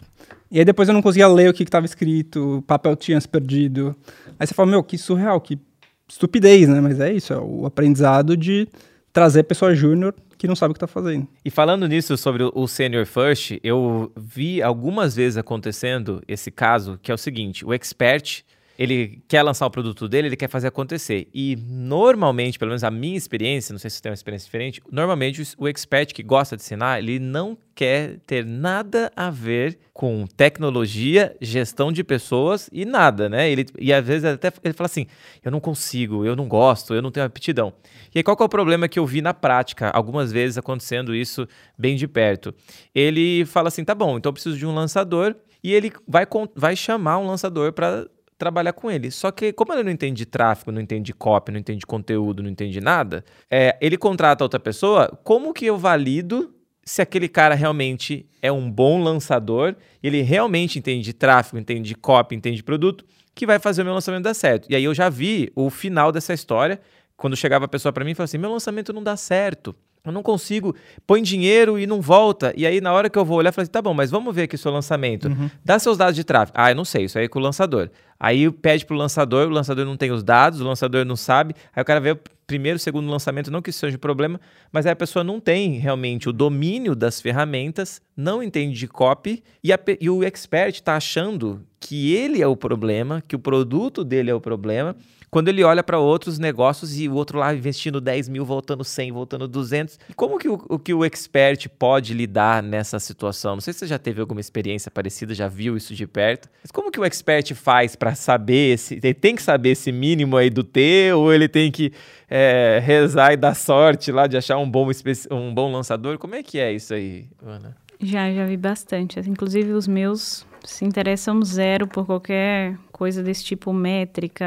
E aí depois eu não conseguia ler o que estava escrito, o papel tinha se perdido. Aí você fala, meu, que surreal, que estupidez, né? Mas é isso, é o aprendizado de trazer pessoa júnior que não sabe o que está fazendo. E falando nisso sobre o Senior First, eu vi algumas vezes acontecendo esse caso, que é o seguinte, o expert ele quer lançar o produto dele, ele quer fazer acontecer. E normalmente, pelo menos a minha experiência, não sei se você tem uma experiência diferente, normalmente o expert que gosta de ensinar, ele não quer ter nada a ver com tecnologia, gestão de pessoas e nada, né? Ele, e às vezes até ele fala assim: eu não consigo, eu não gosto, eu não tenho aptidão. E aí qual que é o problema que eu vi na prática, algumas vezes acontecendo isso bem de perto? Ele fala assim: tá bom, então eu preciso de um lançador. E ele vai, vai chamar um lançador para trabalhar com ele. Só que, como ele não entende de tráfego, não entende de copy, não entende de conteúdo, não entende de nada, é, ele contrata outra pessoa. Como que eu valido se aquele cara realmente é um bom lançador, ele realmente entende de tráfego, entende de copy, entende de produto, que vai fazer o meu lançamento dar certo. E aí eu já vi o final dessa história, quando chegava a pessoa para mim e falava assim: meu lançamento não dá certo. Eu não consigo, põe dinheiro e não volta. E aí, na hora que eu vou olhar, eu falo assim: tá bom, mas vamos ver aqui o seu lançamento. Uhum. Dá seus dados de tráfego. Ah, eu não sei, isso aí é com o lançador. Aí pede pro lançador, o lançador não tem os dados, o lançador não sabe. Aí o cara vê o primeiro, segundo lançamento, não que isso seja um problema, mas aí a pessoa não tem realmente o domínio das ferramentas, não entende de copy, e, a, e o expert está achando que ele é o problema, que o produto dele é o problema, quando ele olha para outros negócios e o outro lá investindo 10 mil, voltando 100, voltando 200. Como que o, o, que o expert pode lidar nessa situação? Não sei se você já teve alguma experiência parecida, já viu isso de perto. Mas como que o expert faz para saber se ele tem que saber esse mínimo aí do T ou ele tem que é, rezar e dar sorte lá de achar um bom, um bom lançador? Como é que é isso aí, Ana? Já, já vi bastante. Inclusive os meus se interessam zero por qualquer coisa desse tipo métrica,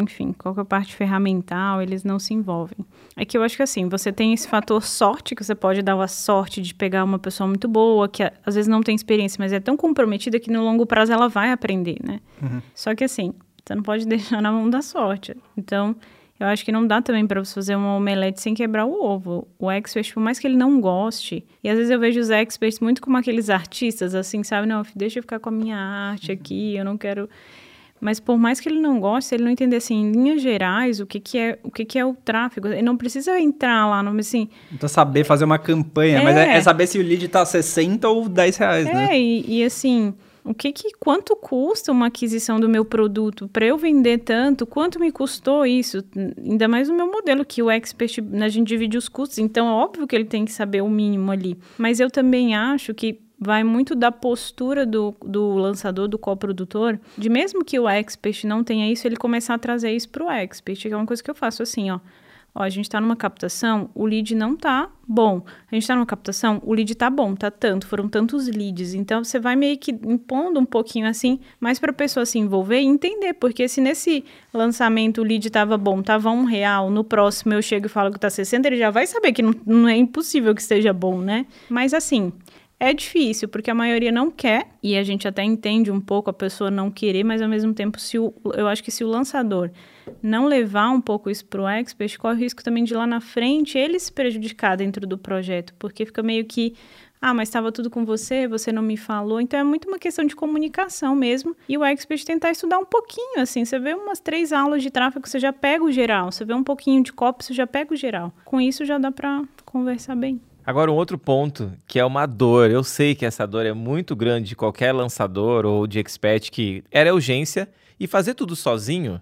enfim, qualquer parte ferramental, eles não se envolvem. É que eu acho que assim, você tem esse fator sorte, que você pode dar a sorte de pegar uma pessoa muito boa, que às vezes não tem experiência, mas é tão comprometida que no longo prazo ela vai aprender, né? Uhum. Só que assim, você não pode deixar na mão da sorte. Então, eu acho que não dá também para você fazer uma omelete sem quebrar o ovo. O expert, por mais que ele não goste, e às vezes eu vejo os experts muito como aqueles artistas, assim, sabe? Não, deixa eu ficar com a minha arte aqui, eu não quero. Mas por mais que ele não goste, ele não entender assim, em linhas gerais, o que, que é o que, que é o tráfego. Ele não precisa entrar lá, não, assim. Então saber fazer uma campanha, é, mas é, é, saber se o lead tá 60 ou 10 reais, é, né? É, e, e assim o que, que quanto custa uma aquisição do meu produto para eu vender tanto? Quanto me custou isso? Ainda mais no meu modelo que o expert a gente divide os custos, então é óbvio que ele tem que saber o mínimo ali. Mas eu também acho que vai muito da postura do, do lançador, do coprodutor, de mesmo que o expert não tenha isso, ele começar a trazer isso para o expert, que é uma coisa que eu faço assim, ó. Ó, a gente está numa captação, o lead não tá bom. A gente está numa captação, o lead tá bom, tá tanto, foram tantos leads. Então você vai meio que impondo um pouquinho assim, mais para a pessoa se envolver e entender, porque se nesse lançamento o lead tava bom, tava um real, no próximo eu chego e falo que tá 60, ele já vai saber que não, não é impossível que esteja bom, né? Mas assim, é difícil, porque a maioria não quer, e a gente até entende um pouco a pessoa não querer, mas ao mesmo tempo, se o, eu acho que se o lançador não levar um pouco isso para o expert, corre o risco também de lá na frente ele se prejudicar dentro do projeto, porque fica meio que Ah, mas estava tudo com você, você não me falou. Então é muito uma questão de comunicação mesmo. E o expert tentar estudar um pouquinho, assim. Você vê umas três aulas de tráfego, você já pega o geral. Você vê um pouquinho de copy, você já pega o geral. Com isso já dá para conversar bem. Agora, um outro ponto que é uma dor. Eu sei que essa dor é muito grande de qualquer lançador ou de expert que era urgência e fazer tudo sozinho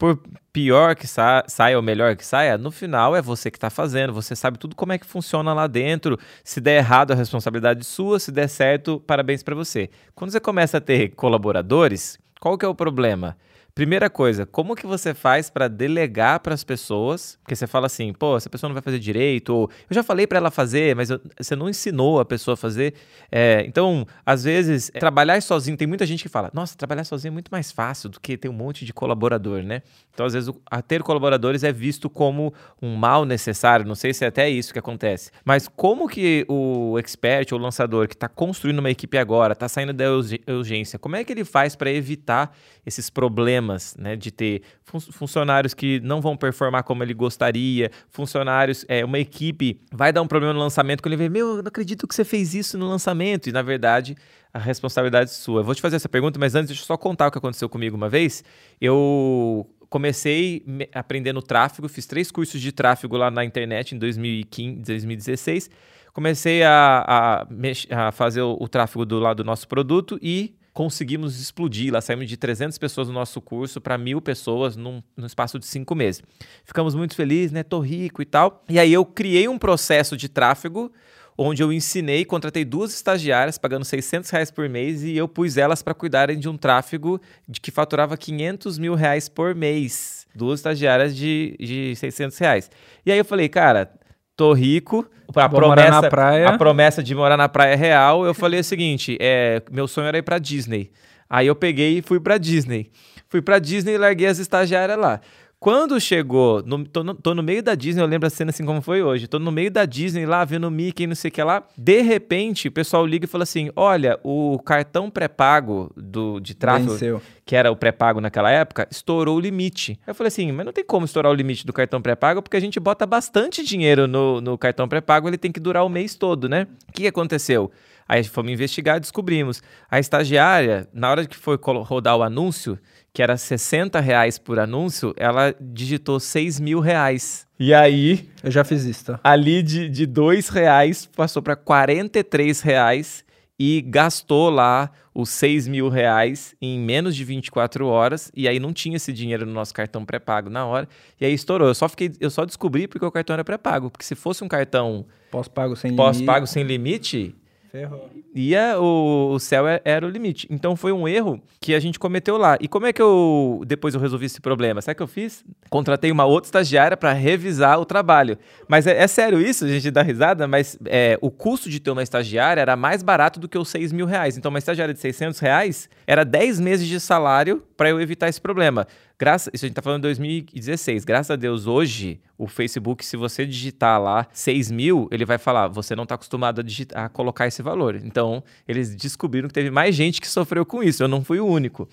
por pior que sa saia ou melhor que saia, no final é você que está fazendo, você sabe tudo como é que funciona lá dentro. Se der errado, a responsabilidade é sua, se der certo, parabéns para você. Quando você começa a ter colaboradores, qual que é o problema? Primeira coisa, como que você faz para delegar para as pessoas? Porque você fala assim, pô, essa pessoa não vai fazer direito, ou eu já falei para ela fazer, mas eu, você não ensinou a pessoa a fazer. É, então, às vezes, trabalhar sozinho, tem muita gente que fala, nossa, trabalhar sozinho é muito mais fácil do que ter um monte de colaborador, né? Então, às vezes, a ter colaboradores é visto como um mal necessário, não sei se é até isso que acontece. Mas como que o expert ou o lançador que está construindo uma equipe agora, está saindo da urgência, como é que ele faz para evitar esses problemas? Problemas, né, de ter fun funcionários que não vão performar como ele gostaria, funcionários, é, uma equipe vai dar um problema no lançamento, quando ele vê, meu, eu não acredito que você fez isso no lançamento, e na verdade a responsabilidade é sua. Eu vou te fazer essa pergunta, mas antes deixa eu só contar o que aconteceu comigo uma vez. Eu comecei aprendendo tráfego, fiz três cursos de tráfego lá na internet em 2015, 2016. Comecei a, a, a fazer o, o, tráfego do lado do nosso produto e conseguimos explodir. Lá saímos de 300 pessoas no nosso curso para mil pessoas num, num, espaço de cinco meses. Ficamos muito felizes, né? Tô rico e tal. E aí eu criei um processo de tráfego onde eu ensinei, contratei duas estagiárias pagando 600 reais por mês e eu pus elas para cuidarem de um tráfego de que faturava 500 mil reais por mês. Duas estagiárias de, de 600 reais. E aí eu falei, cara, tô rico. A promessa, a promessa de morar na praia é real. Eu falei o seguinte: é, meu sonho era ir pra Disney. Aí eu peguei e fui pra Disney. Fui pra Disney e larguei as estagiárias lá. Quando chegou, no, tô, no, tô, no, meio da Disney, eu lembro a cena assim como foi hoje. Tô no meio da Disney lá, vendo o Mickey, não sei o que lá. De repente, o pessoal liga e fala assim: olha, o cartão pré-pago de tráfego, Venceu. que era o pré-pago naquela época, estourou o limite. Eu falei assim: mas não tem como estourar o limite do cartão pré-pago, porque a gente bota bastante dinheiro no, no cartão pré-pago, ele tem que durar o mês todo, né? O que aconteceu? Aí fomos investigar e descobrimos. A estagiária, na hora que foi rodar o anúncio, que era 60 reais por anúncio, ela digitou 6 mil reais. E aí. Eu já fiz isso, tá? Ali de, de 2 reais passou para 43 reais e gastou lá os 6 mil reais em menos de 24 horas. E aí não tinha esse dinheiro no nosso cartão pré-pago na hora. E aí estourou. Eu só, fiquei, eu só descobri porque o cartão era pré-pago. Porque se fosse um cartão. Pós-pago sem pós-pago sem limite, Ferrou. Ia, o, o céu é, era o limite. Então foi um erro que a gente cometeu lá. E como é que eu depois eu resolvi esse problema? Sabe o que eu fiz? Contratei uma outra estagiária para revisar o trabalho. Mas é, é, sério isso, a gente dá risada, mas é, o custo de ter uma estagiária era mais barato do que os 6 mil reais. Então uma estagiária de 600 reais era 10 meses de salário para eu evitar esse problema. Graças, isso a gente está falando de 2016. Graças a Deus, hoje, o Facebook, se você digitar lá 6 mil, ele vai falar, você não está acostumado a, digitar, a colocar esse valor. Então, eles descobriram que teve mais gente que sofreu com isso. Eu não fui o único.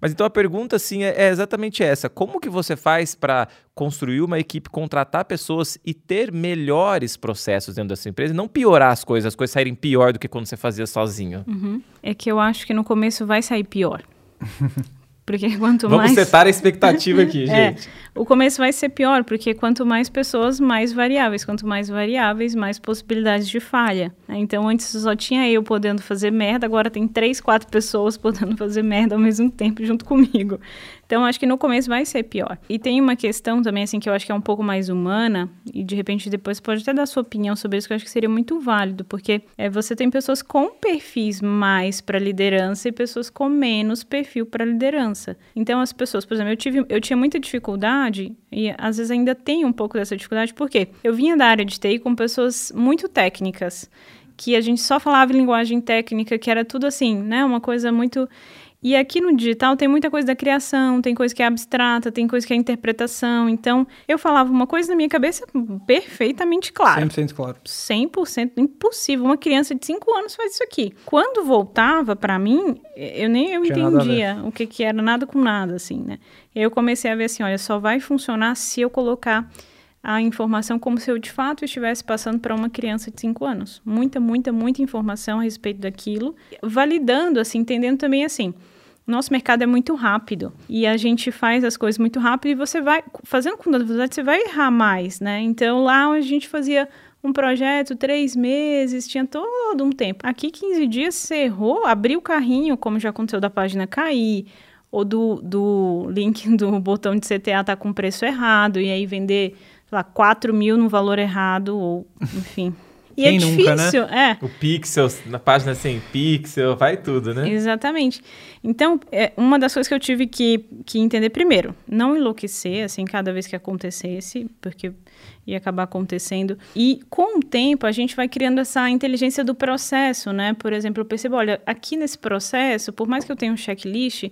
Mas então a pergunta, assim, é, é exatamente essa. Como que você faz para construir uma equipe, contratar pessoas e ter melhores processos dentro da sua empresa e não piorar as coisas, as coisas saírem pior do que quando você fazia sozinho? Uhum. É que eu acho que no começo vai sair pior. Porque quanto Vamos mais. Vamos setar a expectativa aqui, é, gente. O começo vai ser pior, porque quanto mais pessoas, mais variáveis. Quanto mais variáveis, mais possibilidades de falha. Então, antes só tinha eu podendo fazer merda, agora tem três, quatro pessoas podendo fazer merda ao mesmo tempo junto comigo. Então, acho que no começo vai ser pior. E tem uma questão também, assim, que eu acho que é um pouco mais humana, e de repente depois pode até dar sua opinião sobre isso, que eu acho que seria muito válido, porque é, você tem pessoas com perfis mais para liderança e pessoas com menos perfil para liderança. Então, as pessoas, por exemplo, eu, tive, eu tinha muita dificuldade, e às vezes ainda tenho um pouco dessa dificuldade, porque eu vinha da área de TI com pessoas muito técnicas que a gente só falava em linguagem técnica, que era tudo assim, né? Uma coisa muito. E aqui no digital tem muita coisa da criação, tem coisa que é abstrata, tem coisa que é interpretação. Então, eu falava uma coisa na minha cabeça perfeitamente clara. 100% claro. 100% impossível. Uma criança de 5 anos faz isso aqui. Quando voltava para mim, eu nem eu entendia o que, que era nada com nada, assim, né? Eu comecei a ver assim, olha, só vai funcionar se eu colocar a informação como se eu de fato estivesse passando para uma criança de 5 anos. Muita, muita, muita informação a respeito daquilo, validando, assim, entendendo também assim. Nosso mercado é muito rápido e a gente faz as coisas muito rápido e você vai fazendo com velocidade, você vai errar mais, né? Então lá a gente fazia um projeto, três meses, tinha todo um tempo. Aqui, 15 dias, você errou, abriu o carrinho, como já aconteceu da página cair, ou do, do link do botão de CTA tá com preço errado, e aí vender, sei lá, 4 mil no valor errado, ou enfim. E Quem é nunca, né? difícil, é. O pixel, na página sem pixel, vai tudo, né? Exatamente. Então, é uma das coisas que eu tive que, que entender primeiro, não enlouquecer, assim, cada vez que acontecesse, porque ia acabar acontecendo. E com o tempo, a gente vai criando essa inteligência do processo, né? Por exemplo, eu percebo, olha, aqui nesse processo, por mais que eu tenha um checklist,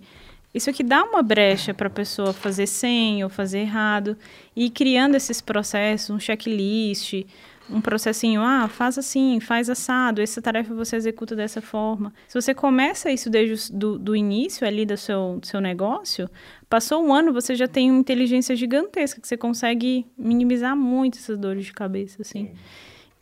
isso aqui dá uma brecha para a pessoa fazer sem ou fazer errado. E criando esses processos, um checklist, um processinho, ah, faz assim, faz assado, essa tarefa você executa dessa forma. Se você começa isso desde o do, do início ali do seu, do seu negócio, passou um ano, você já tem uma inteligência gigantesca, que você consegue minimizar muito essas dores de cabeça, assim.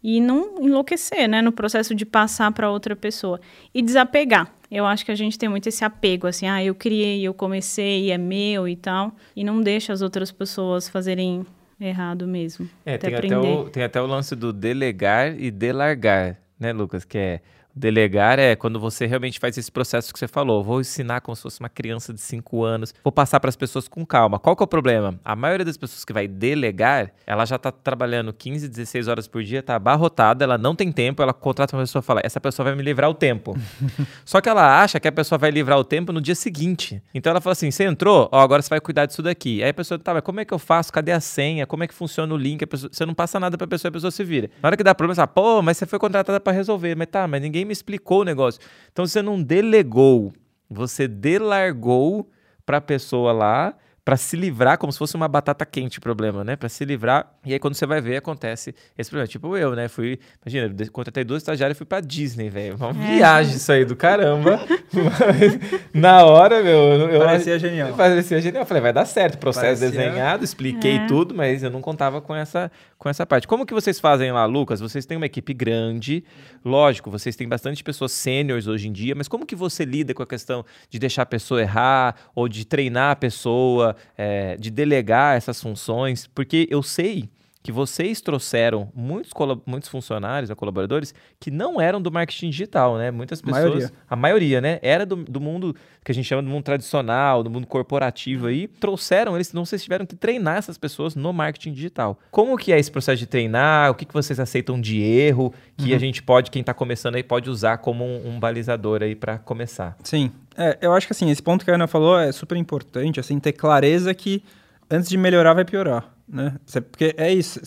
E não enlouquecer, né, no processo de passar para outra pessoa. E desapegar. Eu acho que a gente tem muito esse apego, assim, ah, eu criei, eu comecei, é meu e tal. E não deixa as outras pessoas fazerem errado mesmo. É, até tem até, aprender. o, tem até o lance do delegar e delargar, né, Lucas? Que é delegar é quando você realmente faz esse processo que você falou. Vou ensinar como se fosse uma criança de 5 anos, vou passar para as pessoas com calma. Qual que é o problema? A maioria das pessoas que vai delegar, ela já está trabalhando 15, 16 horas por dia, está abarrotada, ela não tem tempo, ela contrata uma pessoa e fala: essa pessoa vai me livrar o tempo. Só que ela acha que a pessoa vai livrar o tempo no dia seguinte. Então ela fala assim: você entrou, ó, agora você vai cuidar disso daqui. Aí a pessoa, tá, mas como é que eu faço? Cadê a senha? Como é que funciona o link? A pessoa- você não passa nada pra pessoa, a pessoa se vira. Na hora que dá problema, você fala, pô, mas você foi contratada pra resolver. Mas tá, mas ninguém me explicou o negócio. Então você não delegou, você delargou pra pessoa lá. Pra se livrar, como se fosse uma batata quente o problema, né? Pra se livrar. E aí, quando você vai ver, acontece esse problema. Tipo eu, né? Fui. Imagina, eu contratei duas estagiárias e fui pra Disney, velho. Uma viagem isso aí do caramba. Mas, na hora, meu. eu- eu- Parecia genial. Parecia genial. Eu falei, vai dar certo. Processo Parecia- desenhado, expliquei É. tudo, mas eu não contava com essa, com essa parte. Como que vocês fazem lá, Lucas? Vocês têm uma equipe grande, lógico, vocês têm bastante pessoas sêniores hoje em dia, mas como que você lida com a questão de deixar a pessoa errar, ou de treinar a pessoa, é, de delegar essas funções? Porque eu sei que vocês trouxeram muitos, muitos funcionários, né, colaboradores, que não eram do marketing digital, né? Muitas pessoas, Maioria. a maioria, né? Era do, do mundo que a gente chama do mundo tradicional, do mundo corporativo aí, trouxeram eles, não vocês tiveram que treinar essas pessoas no marketing digital. Como que é esse processo de treinar? O que, que vocês aceitam de erro que a gente pode, quem está começando aí, pode usar como um, um balizador aí para começar? Sim. É, eu acho que assim, esse ponto que a Ana falou é super importante, assim, ter clareza que antes de melhorar vai piorar, né? Você- porque é isso,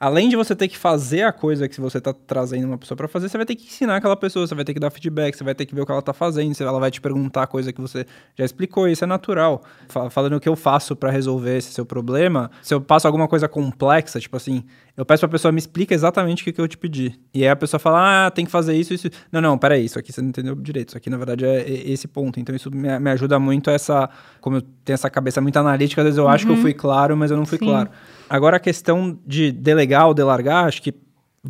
além de você ter que fazer a coisa que você tá trazendo uma pessoa para fazer, você vai ter que ensinar aquela pessoa, você vai ter que dar feedback, você vai ter que ver o que ela tá fazendo, ela vai te perguntar coisa que você já explicou, isso é natural. Fa- Falando o que eu faço para resolver esse seu problema, se eu passo alguma coisa complexa, tipo assim, eu peço pra pessoa me explica exatamente o que, que eu te pedi. E aí a pessoa fala, ah, tem que fazer isso, isso. Não, não, peraí, isso aqui você não entendeu direito. Isso aqui, na verdade, é esse ponto. Então, isso me, me ajuda muito essa. Como eu tenho essa cabeça muito analítica, às vezes eu acho que eu fui claro, mas eu não fui Sim. claro. Agora, a questão de delegar ou delargar, acho que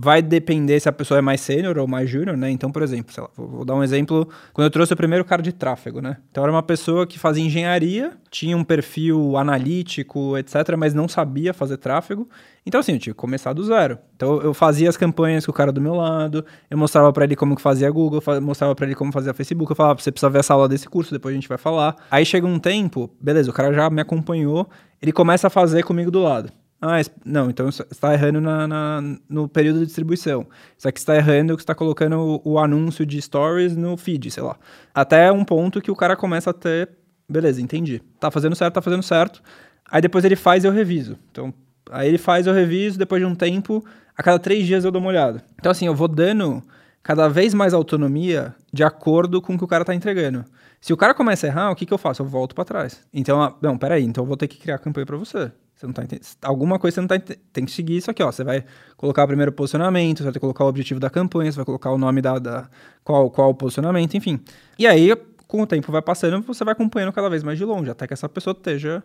vai depender se a pessoa é mais sênior ou mais júnior, né? Então, por exemplo, lá, vou, dar um exemplo. Quando eu trouxe o primeiro cara de tráfego, né? Então, era uma pessoa que fazia engenharia, tinha um perfil analítico, etc., mas não sabia fazer tráfego. Então, assim, eu tinha que começar do zero. Então, eu fazia as campanhas com o cara do meu lado, eu mostrava pra ele como que fazia Google, eu mostrava pra ele como fazia Facebook, eu falava, você precisa ver essa aula desse curso, depois a gente vai falar. Aí chega um tempo, beleza, o cara já me acompanhou, ele começa a fazer comigo do lado. Ah, não, então você está errando na, na- no período de distribuição. Isso aqui está errando que está colocando o, o anúncio de stories no feed, sei lá. Até um ponto que o cara começa a ter, beleza, entendi. Tá fazendo certo, tá fazendo certo. Aí depois ele faz e eu reviso. Então, aí ele faz, eu reviso, depois de um tempo, a cada três dias eu dou uma olhada. Então, assim, eu vou dando cada vez mais autonomia de acordo com o que o cara tá entregando. Se o cara começa a errar, o que, que eu faço? Eu volto para trás. Então, ah, não, peraí, então eu vou ter que criar campanha para você. Você não tá enten- Alguma coisa você não tá ente- Tem que seguir isso aqui, ó. Você vai colocar o primeiro posicionamento, você vai colocar o objetivo da campanha, você vai colocar o nome da. da qual, qual o posicionamento, enfim. E aí, com o tempo vai passando, você vai acompanhando cada vez mais de longe, até que essa pessoa esteja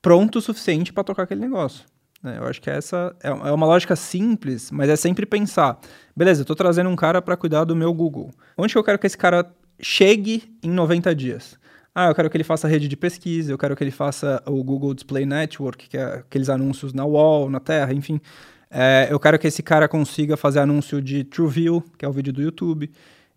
pronto o suficiente para tocar aquele negócio. Né? Eu acho que essa é, é uma lógica simples, mas é sempre pensar: beleza, eu estou trazendo um cara para cuidar do meu Google. Onde que eu quero que esse cara chegue em 90 dias? Ah, eu quero que ele faça rede de pesquisa, eu quero que ele faça o Google Display Network, que é aqueles anúncios na wall, na terra, enfim. É, eu quero que esse cara consiga fazer anúncio de TrueView, que é o vídeo do YouTube.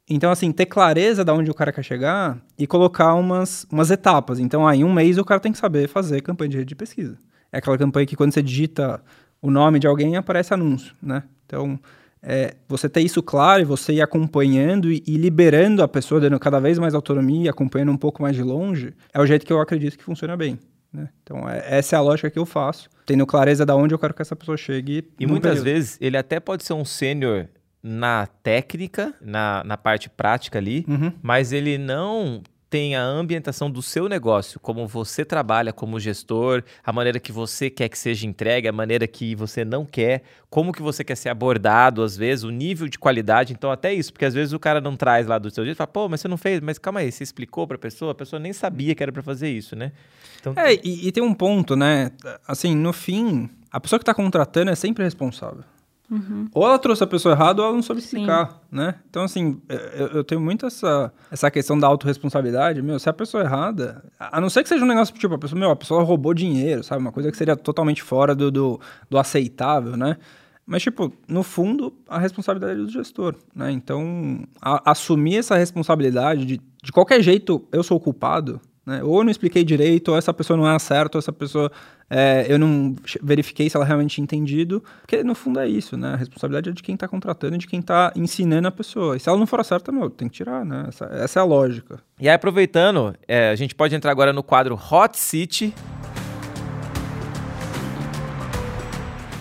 Então, assim, ter clareza de onde o cara quer chegar e colocar umas, umas etapas. Então, aí, em um mês o cara tem que saber fazer campanha de rede de pesquisa. É aquela campanha que quando você digita o nome de alguém, aparece anúncio, né? Então, é, você ter isso claro e você ir acompanhando e, e, liberando a pessoa, dando cada vez mais autonomia, acompanhando um pouco mais de longe, é o jeito que eu acredito que funciona bem. Né? Então, é, essa é a lógica que eu faço, tendo clareza de onde eu quero que essa pessoa chegue. E muitas período. vezes ele até pode ser um sênior na técnica, na, na parte prática ali, uhum. mas ele não tem a ambientação do seu negócio, como você trabalha como gestor, a maneira que você quer que seja entregue, a maneira que você não quer, como que você quer ser abordado, às vezes, o nível de qualidade. Então, até isso, porque às vezes o cara não traz lá do seu jeito, fala, pô, mas você não fez, mas calma aí, você explicou para a pessoa, a pessoa nem sabia que era para fazer isso, né? Então, é, e, e tem um ponto, né? Assim, no fim, a pessoa que está contratando é sempre responsável. Uhum. Ou ela trouxe a pessoa errada ou ela não soube explicar, Sim. né? Então, assim, eu, eu, tenho muito essa, essa questão da autorresponsabilidade. Meu, se a pessoa é errada, a não ser que seja um negócio tipo, a pessoa, meu, a pessoa roubou dinheiro, sabe? Uma coisa que seria totalmente fora do, do, do aceitável, né? Mas, tipo, no fundo, a responsabilidade é do gestor, né? Então, a, assumir essa responsabilidade de, de qualquer jeito, eu sou o culpado, né? Ou eu não expliquei direito, ou essa pessoa não é certa, ou essa pessoa é, eu não verifiquei se ela realmente tinha entendido. Porque no fundo é isso, né? A responsabilidade é de quem está contratando e de quem está ensinando a pessoa. E se ela não for certa, meu, tem que tirar, né? Essa, essa é a lógica. E aí, aproveitando, é, a gente pode entrar agora no quadro Hot City.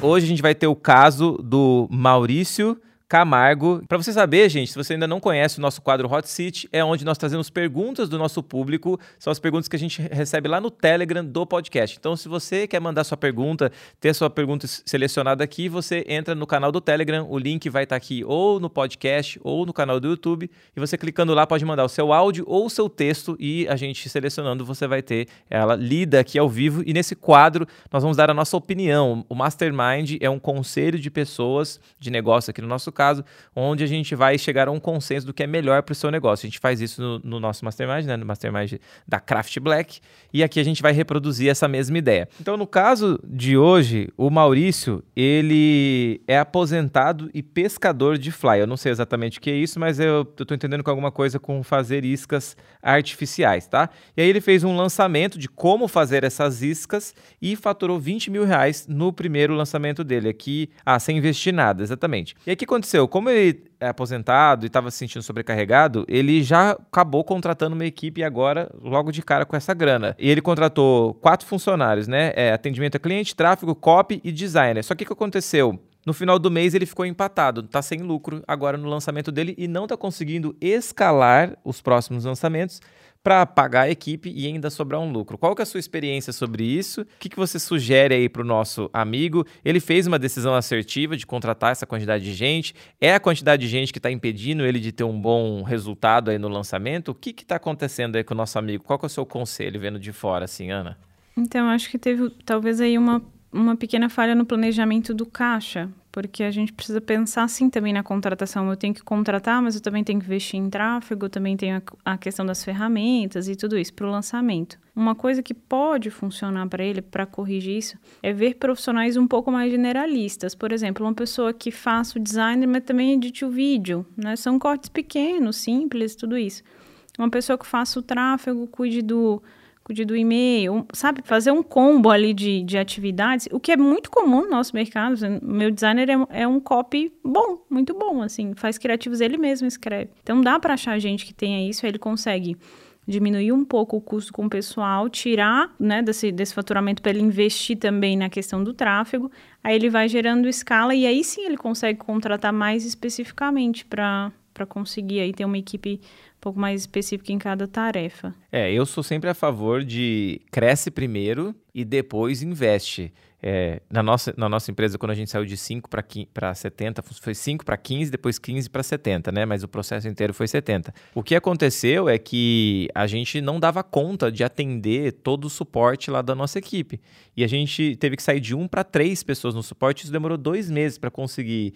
Hoje a gente vai ter o caso do Maurício Camargo. Para você saber, gente, se você ainda não conhece o nosso quadro Hot Seat, é onde nós trazemos perguntas do nosso público. São as perguntas que a gente recebe lá no Telegram do podcast. Então, se você quer mandar sua pergunta, ter sua pergunta selecionada aqui, você entra no canal do Telegram. O link vai estar tá aqui ou no podcast ou no canal do YouTube. E você clicando lá pode mandar o seu áudio ou o seu texto e a gente selecionando você vai ter ela lida aqui ao vivo. E nesse quadro nós vamos dar a nossa opinião. O Mastermind é um conselho de pessoas de negócio aqui no nosso caso, onde a gente vai chegar a um consenso do que é melhor para o seu negócio. A gente faz isso no, no, nosso Mastermind, né? no Mastermind da Craft Black, e aqui a gente vai reproduzir essa mesma ideia. Então, no caso de hoje, o Maurício, ele é aposentado e pescador de fly. Eu não sei exatamente o que é isso, mas eu estou entendendo com alguma coisa com fazer iscas artificiais, tá? E aí ele fez um lançamento de como fazer essas iscas e faturou 20 mil reais no primeiro lançamento dele aqui, ah, sem investir nada, exatamente. E que aconteceu? Aconteceu? Como ele é aposentado e estava se sentindo sobrecarregado, ele já acabou contratando uma equipe agora, logo de cara com essa grana. E ele contratou quatro funcionários, né? É, atendimento a cliente, tráfego, copy e designer. Só que o que aconteceu? No final do mês ele ficou empatado, está sem lucro agora no lançamento dele e não está conseguindo escalar os próximos lançamentos para pagar a equipe e ainda sobrar um lucro. Qual que é a sua experiência sobre isso? O que, que você sugere aí para o nosso amigo? Ele fez uma decisão assertiva de contratar essa quantidade de gente. É a quantidade de gente que está impedindo ele de ter um bom resultado aí no lançamento? O que está acontecendo aí com o nosso amigo? Qual que é o seu conselho vendo de fora, assim, Ana? Então, acho que teve talvez aí uma, uma pequena falha no planejamento do caixa, porque a gente precisa pensar assim também na contratação. Eu tenho que contratar, mas eu também tenho que investir em tráfego, também tenho a, questão das ferramentas e tudo isso para o lançamento. Uma coisa que pode funcionar para ele, para corrigir isso, é ver profissionais um pouco mais generalistas. Por exemplo, uma pessoa que faça o design, mas também edite o vídeo. Né? São cortes pequenos, simples, tudo isso. Uma pessoa que faça o tráfego, cuide do cuide do e-mail, sabe? Fazer um combo ali de, de atividades, o que é muito comum no nosso mercado. Meu designer é, é um copy bom, muito bom, assim, faz criativos ele mesmo escreve. Então dá para achar gente que tenha isso, aí ele consegue diminuir um pouco o custo com o pessoal, tirar né, desse, desse faturamento para ele investir também na questão do tráfego, aí ele vai gerando escala e aí sim ele consegue contratar mais especificamente para conseguir aí ter uma equipe pouco mais específica em cada tarefa. É, eu sou sempre a favor de cresce primeiro e depois investe. É, na, nossa, na nossa empresa, quando a gente saiu de 5 para 70, foi 5 para 15, depois 15 para 70, né? Mas o processo inteiro foi 70. O que aconteceu é que a gente não dava conta de atender todo o suporte lá da nossa equipe. E a gente teve que sair de um para três pessoas no suporte. Isso demorou dois meses para conseguir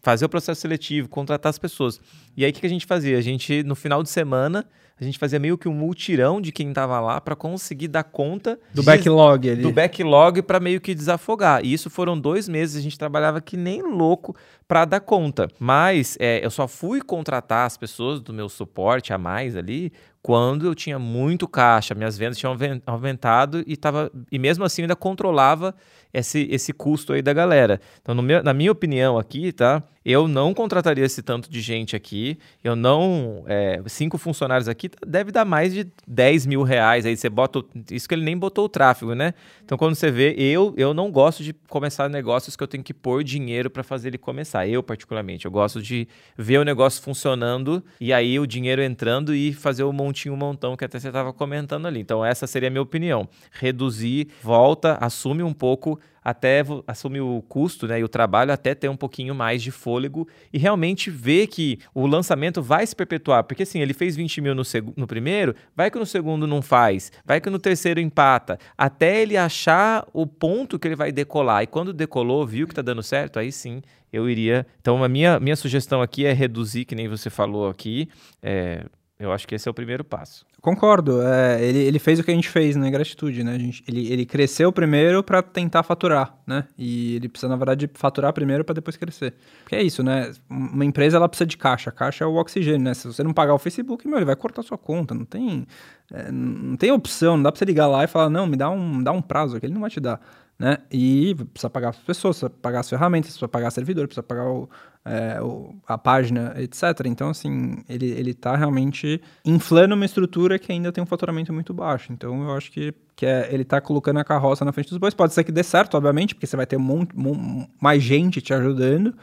fazer o processo seletivo, contratar as pessoas. E aí o que a gente fazia? A gente, no final de semana, a gente fazia meio que um multirão de quem estava lá para conseguir dar conta do de, backlog ali. Do backlog para meio que desafogar. E isso foram dois meses, a gente trabalhava que nem louco para dar conta. Mas é, eu só fui contratar as pessoas do meu suporte a mais ali quando eu tinha muito caixa, minhas vendas tinham aumentado e tava, e mesmo assim ainda controlava esse, esse custo aí da galera. Então, meu, na minha opinião aqui, tá? Eu não contrataria esse tanto de gente aqui. Eu não. É, cinco funcionários aqui deve dar mais de 10 mil reais. Aí você bota. Isso que ele nem botou o tráfego, né? Então, quando você vê, eu, eu não gosto de começar negócios que eu tenho que pôr dinheiro para fazer ele começar. Eu, particularmente. Eu gosto de ver o negócio funcionando e aí o dinheiro entrando e fazer o montinho, montão que até você estava comentando ali. Então, essa seria a minha opinião. Reduzir, volta, assume um pouco até assumir o custo né, e o trabalho até ter um pouquinho mais de fôlego e realmente ver que o lançamento vai se perpetuar. Porque assim, ele fez 20 mil no, no primeiro, vai que no segundo não faz, vai que no terceiro empata, até ele achar o ponto que ele vai decolar. E quando decolou, viu que está dando certo, aí sim eu iria. Então, a minha, minha sugestão aqui é reduzir, que nem você falou aqui. É, eu acho que esse é o primeiro passo. Concordo. É, ele, ele fez o que a gente fez na Ingratitude, né? Gente, ele, ele cresceu primeiro para tentar faturar, né? E ele precisa, na verdade, faturar primeiro para depois crescer. Porque é isso, né? Uma empresa, ela precisa de caixa. Caixa é o oxigênio, né? Se você não pagar o Facebook, meu, ele vai cortar sua conta. Não tem, é, não tem opção. Não dá para você ligar lá e falar, não, me dá um, dá um prazo, que ele não vai te dar. Né? E precisa pagar as pessoas, precisa pagar as ferramentas, precisa pagar servidor, precisa pagar o, é, a página, etc. Então, assim, ele, ele tá realmente inflando uma estrutura que ainda tem um faturamento muito baixo. Então, eu acho que, que é, ele tá colocando a carroça na frente dos bois. Pode ser que dê certo, obviamente, porque você vai ter um monte, mais gente te ajudando,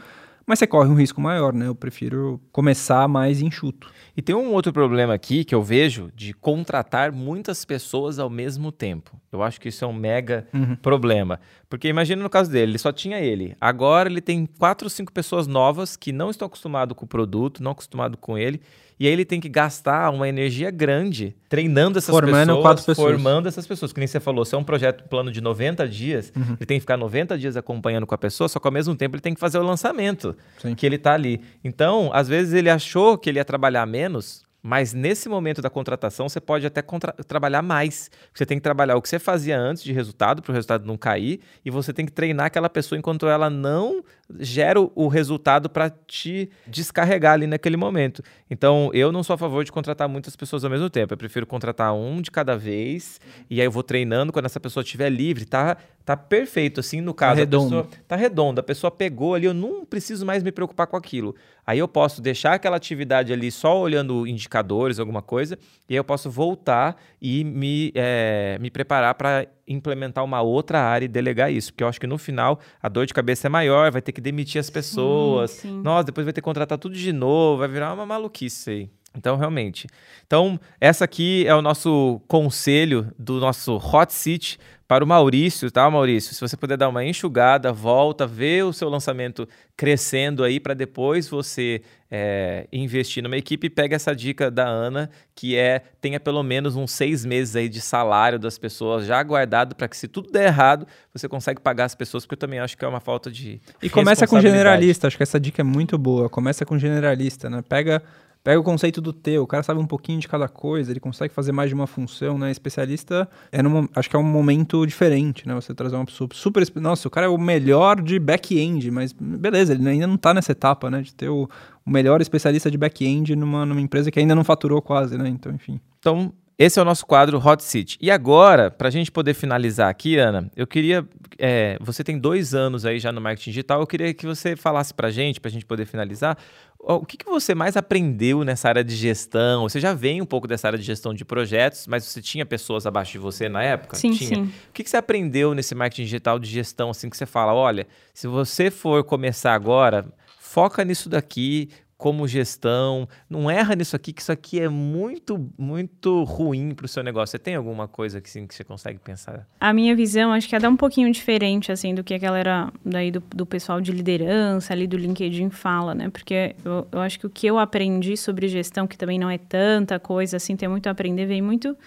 mas você corre um risco maior, né? Eu prefiro começar mais enxuto. E tem um outro problema aqui que eu vejo de contratar muitas pessoas ao mesmo tempo. Eu acho que isso é um mega uhum. problema. Porque imagina no caso dele, ele só tinha ele. Agora ele tem quatro ou cinco pessoas novas que não estão acostumadas com o produto, não acostumados com ele. E aí ele tem que gastar uma energia grande treinando essas Formando pessoas, quatro pessoas, formando essas pessoas. Que nem você falou, se é um projeto, um plano de 90 dias, uhum. ele tem que ficar 90 dias acompanhando com a pessoa, só que ao mesmo tempo ele tem que fazer o lançamento Sim. que ele está ali. Então, às vezes ele achou que ele ia trabalhar menos, mas nesse momento da contratação, você pode até trabalhar mais. Você tem que trabalhar o que você fazia antes de resultado, para o resultado não cair, e você tem que treinar aquela pessoa enquanto ela não gera o resultado para te descarregar ali naquele momento. Então, eu não sou a favor de contratar muitas pessoas ao mesmo tempo. Eu prefiro contratar um de cada vez, e aí eu vou treinando quando essa pessoa estiver livre, tá? Tá perfeito, assim, no caso. Tá redondo. A pessoa, tá redondo. A pessoa pegou ali, eu não preciso mais me preocupar com aquilo. Aí eu posso deixar aquela atividade ali só olhando indicadores, alguma coisa, e aí eu posso voltar e me, é, me preparar para implementar uma outra área e delegar isso. Porque eu acho que no final a dor de cabeça é maior, vai ter que demitir as pessoas. Sim, sim. Nossa, depois vai ter que contratar tudo de novo, vai virar uma maluquice aí. Então, realmente. Então, essa aqui é o nosso conselho do nosso hot seat para o Maurício, tá, Maurício? Se você puder dar uma enxugada, volta, vê o seu lançamento crescendo aí para depois você é, investir numa equipe. Pega essa dica da Ana, que é tenha pelo menos uns seis meses aí de salário das pessoas já guardado para que se tudo der errado você consegue pagar as pessoas, porque eu também acho que é uma falta de e começa com generalista. Acho que essa dica é muito boa. Começa com generalista, né? Pega Pega o conceito do teu, o cara sabe um pouquinho de cada coisa, ele consegue fazer mais de uma função, né? Especialista, é num, acho que é um momento diferente, né? Você trazer uma pessoa super. Nossa, o cara é o melhor de back-end, mas beleza, ele ainda não tá nessa etapa, né? De ter o, o melhor especialista de back-end numa, numa empresa que ainda não faturou quase, né? Então, enfim. Então, esse é o nosso quadro Hot Seat. E agora, para a gente poder finalizar aqui, Ana, eu queria. É, você tem dois anos aí já no marketing digital, eu queria que você falasse para a gente, para a gente poder finalizar, o que, que você mais aprendeu nessa área de gestão? Você já vem um pouco dessa área de gestão de projetos, mas você tinha pessoas abaixo de você na época? Sim, tinha. sim. O que, que você aprendeu nesse marketing digital de gestão, assim, que você fala, olha, se você for começar agora, foca nisso daqui, como gestão. Não erra nisso aqui, que isso aqui é muito, muito ruim para o seu negócio. Você tem alguma coisa que, sim, que você consegue pensar? A minha visão, acho que é dar um pouquinho diferente, assim, do que a galera daí do, do pessoal de liderança ali do LinkedIn fala, né? Porque eu, eu acho que o que eu aprendi sobre gestão, que também não é tanta coisa, assim, tem muito a aprender, vem muito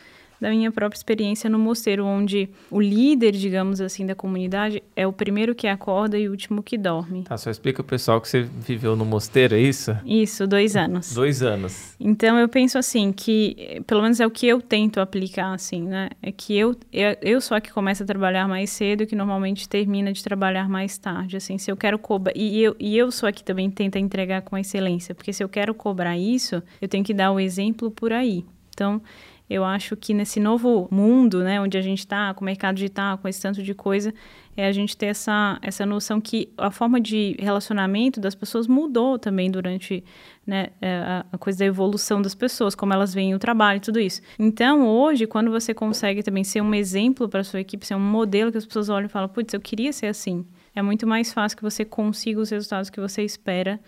da minha própria experiência no mosteiro, onde o líder, digamos assim, da comunidade é o primeiro que acorda e o último que dorme. Tá, só explica o pessoal que você viveu no mosteiro, é isso? Isso, dois anos. Dois anos. Então eu penso assim que, pelo menos é o que eu tento aplicar, assim, né? É que eu, eu, eu sou a que começa a trabalhar mais cedo, que normalmente termina de trabalhar mais tarde, assim, se eu quero cobrar, e eu, e eu sou a que também tenta entregar com excelência, porque se eu quero cobrar isso, eu tenho que dar o exemplo por aí. Então, eu acho que nesse novo mundo, né, onde a gente está, com o mercado digital, com esse tanto de coisa, é a gente ter essa, essa noção que a forma de relacionamento das pessoas mudou também durante né, é, a, a coisa da evolução das pessoas, como elas veem o trabalho e tudo isso. Então, hoje, quando você consegue também ser um exemplo para a sua equipe, ser um modelo que as pessoas olham e falam, putz, eu queria ser assim, é muito mais fácil que você consiga os resultados que você espera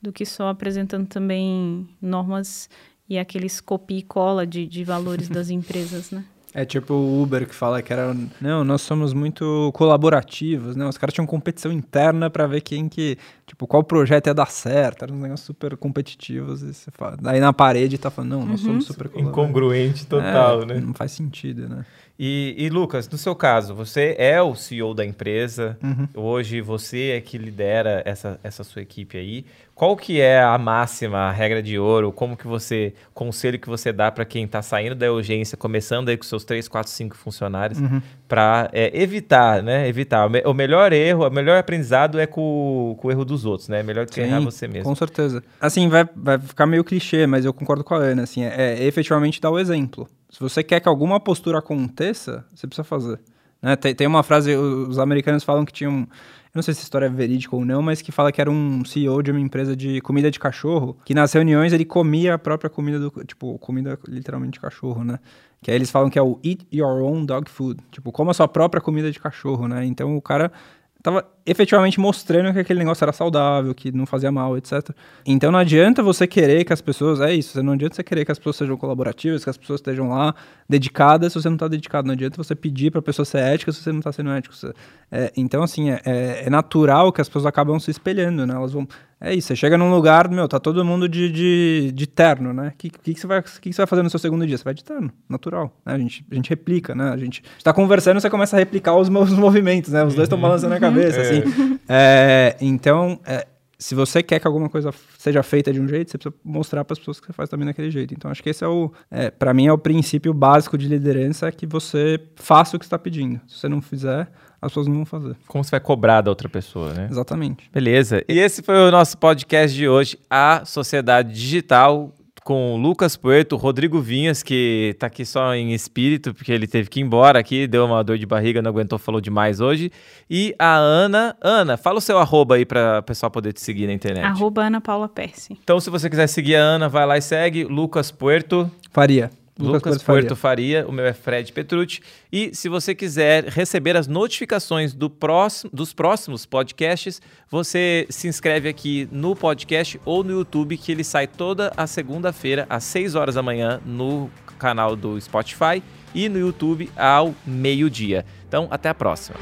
do que só apresentando também normas e aqueles copia e cola de, de valores das empresas, né? É tipo o Uber que fala que era. Não, nós somos muito colaborativos, né? Os caras tinham competição interna para ver quem que. Tipo, qual projeto ia dar certo. Eram uns negócios super competitivos. E você fala, daí na parede tá falando, não, nós uhum. somos super Incongruente total, é, né? Não faz sentido, né? E, e, Lucas, no seu caso, você é o CEO da empresa, uhum. hoje você é que lidera essa, essa sua equipe aí. Qual que é a máxima, a regra de ouro? Como que você, conselho que você dá para quem está saindo da urgência, começando aí com seus 3, 4, 5 funcionários, uhum. para é, evitar, né? Evitar. O, melhor erro, o melhor aprendizado é com, com o erro dos outros, né? Melhor do que Sim, errar você mesmo. Com certeza. Assim, vai, vai ficar meio clichê, mas eu concordo com a Ana, assim, é, é efetivamente dar o exemplo. Se você quer que alguma postura aconteça, você precisa fazer. Né? Tem, tem uma frase, os americanos falam que tinham. Não sei se a história é verídica ou não, mas que fala que era um CEO de uma empresa de comida de cachorro, que nas reuniões ele comia a própria comida do. Tipo, comida literalmente de cachorro, né? Que aí eles falam que é o eat your own dog food. Tipo, coma a sua própria comida de cachorro, né? Então o cara tava efetivamente mostrando que aquele negócio era saudável, que não fazia mal, etc. Então não adianta você querer que as pessoas, é isso, não adianta você querer que as pessoas sejam colaborativas, que as pessoas estejam lá dedicadas se você não está dedicado. Não adianta você pedir para a pessoa ser ética se você não está sendo ético. É, então, assim, é, é, é, natural que as pessoas acabam se espelhando, né? Elas vão. É isso, você chega num lugar, meu, tá todo mundo de, de, de terno, né? O que, que, que, você vai, que, que você vai fazer no seu segundo dia? Você vai de terno, natural. Né? A, gente, a gente replica, né? A gente está conversando, você começa a replicar os meus movimentos, né? Os dois estão balançando a cabeça, assim. É, então, é, se você quer que alguma coisa seja feita de um jeito, você precisa mostrar para as pessoas que você faz também daquele jeito. Então, acho que esse é o, é, para mim, é o princípio básico de liderança, é que você faça o que está pedindo. Se você não fizer, as pessoas não vão fazer. Como você vai cobrar da outra pessoa, né? Exatamente. Beleza. E esse foi o nosso podcast de hoje, a sociedade digital com Lucas Puerto, Rodrigo Vinhas, que está aqui só em espírito, porque ele teve que ir embora aqui, deu uma dor de barriga, não aguentou, falou demais hoje. E a Ana. Ana, fala o seu arroba aí para o pessoal poder te seguir na internet. Arroba Ana Paula Percy. Então, se você quiser seguir a Ana, vai lá e segue. Lucas Puerto. Faria. Lucas, Lucas Puerto Faria. Faria. o meu é Fred Petrucci. E se você quiser receber as notificações do próximo, dos próximos podcasts, você se inscreve aqui no podcast ou no YouTube, que ele sai toda a segunda-feira, às 6 horas da manhã, no canal do Spotify e no YouTube ao meio-dia. Então, até a próxima.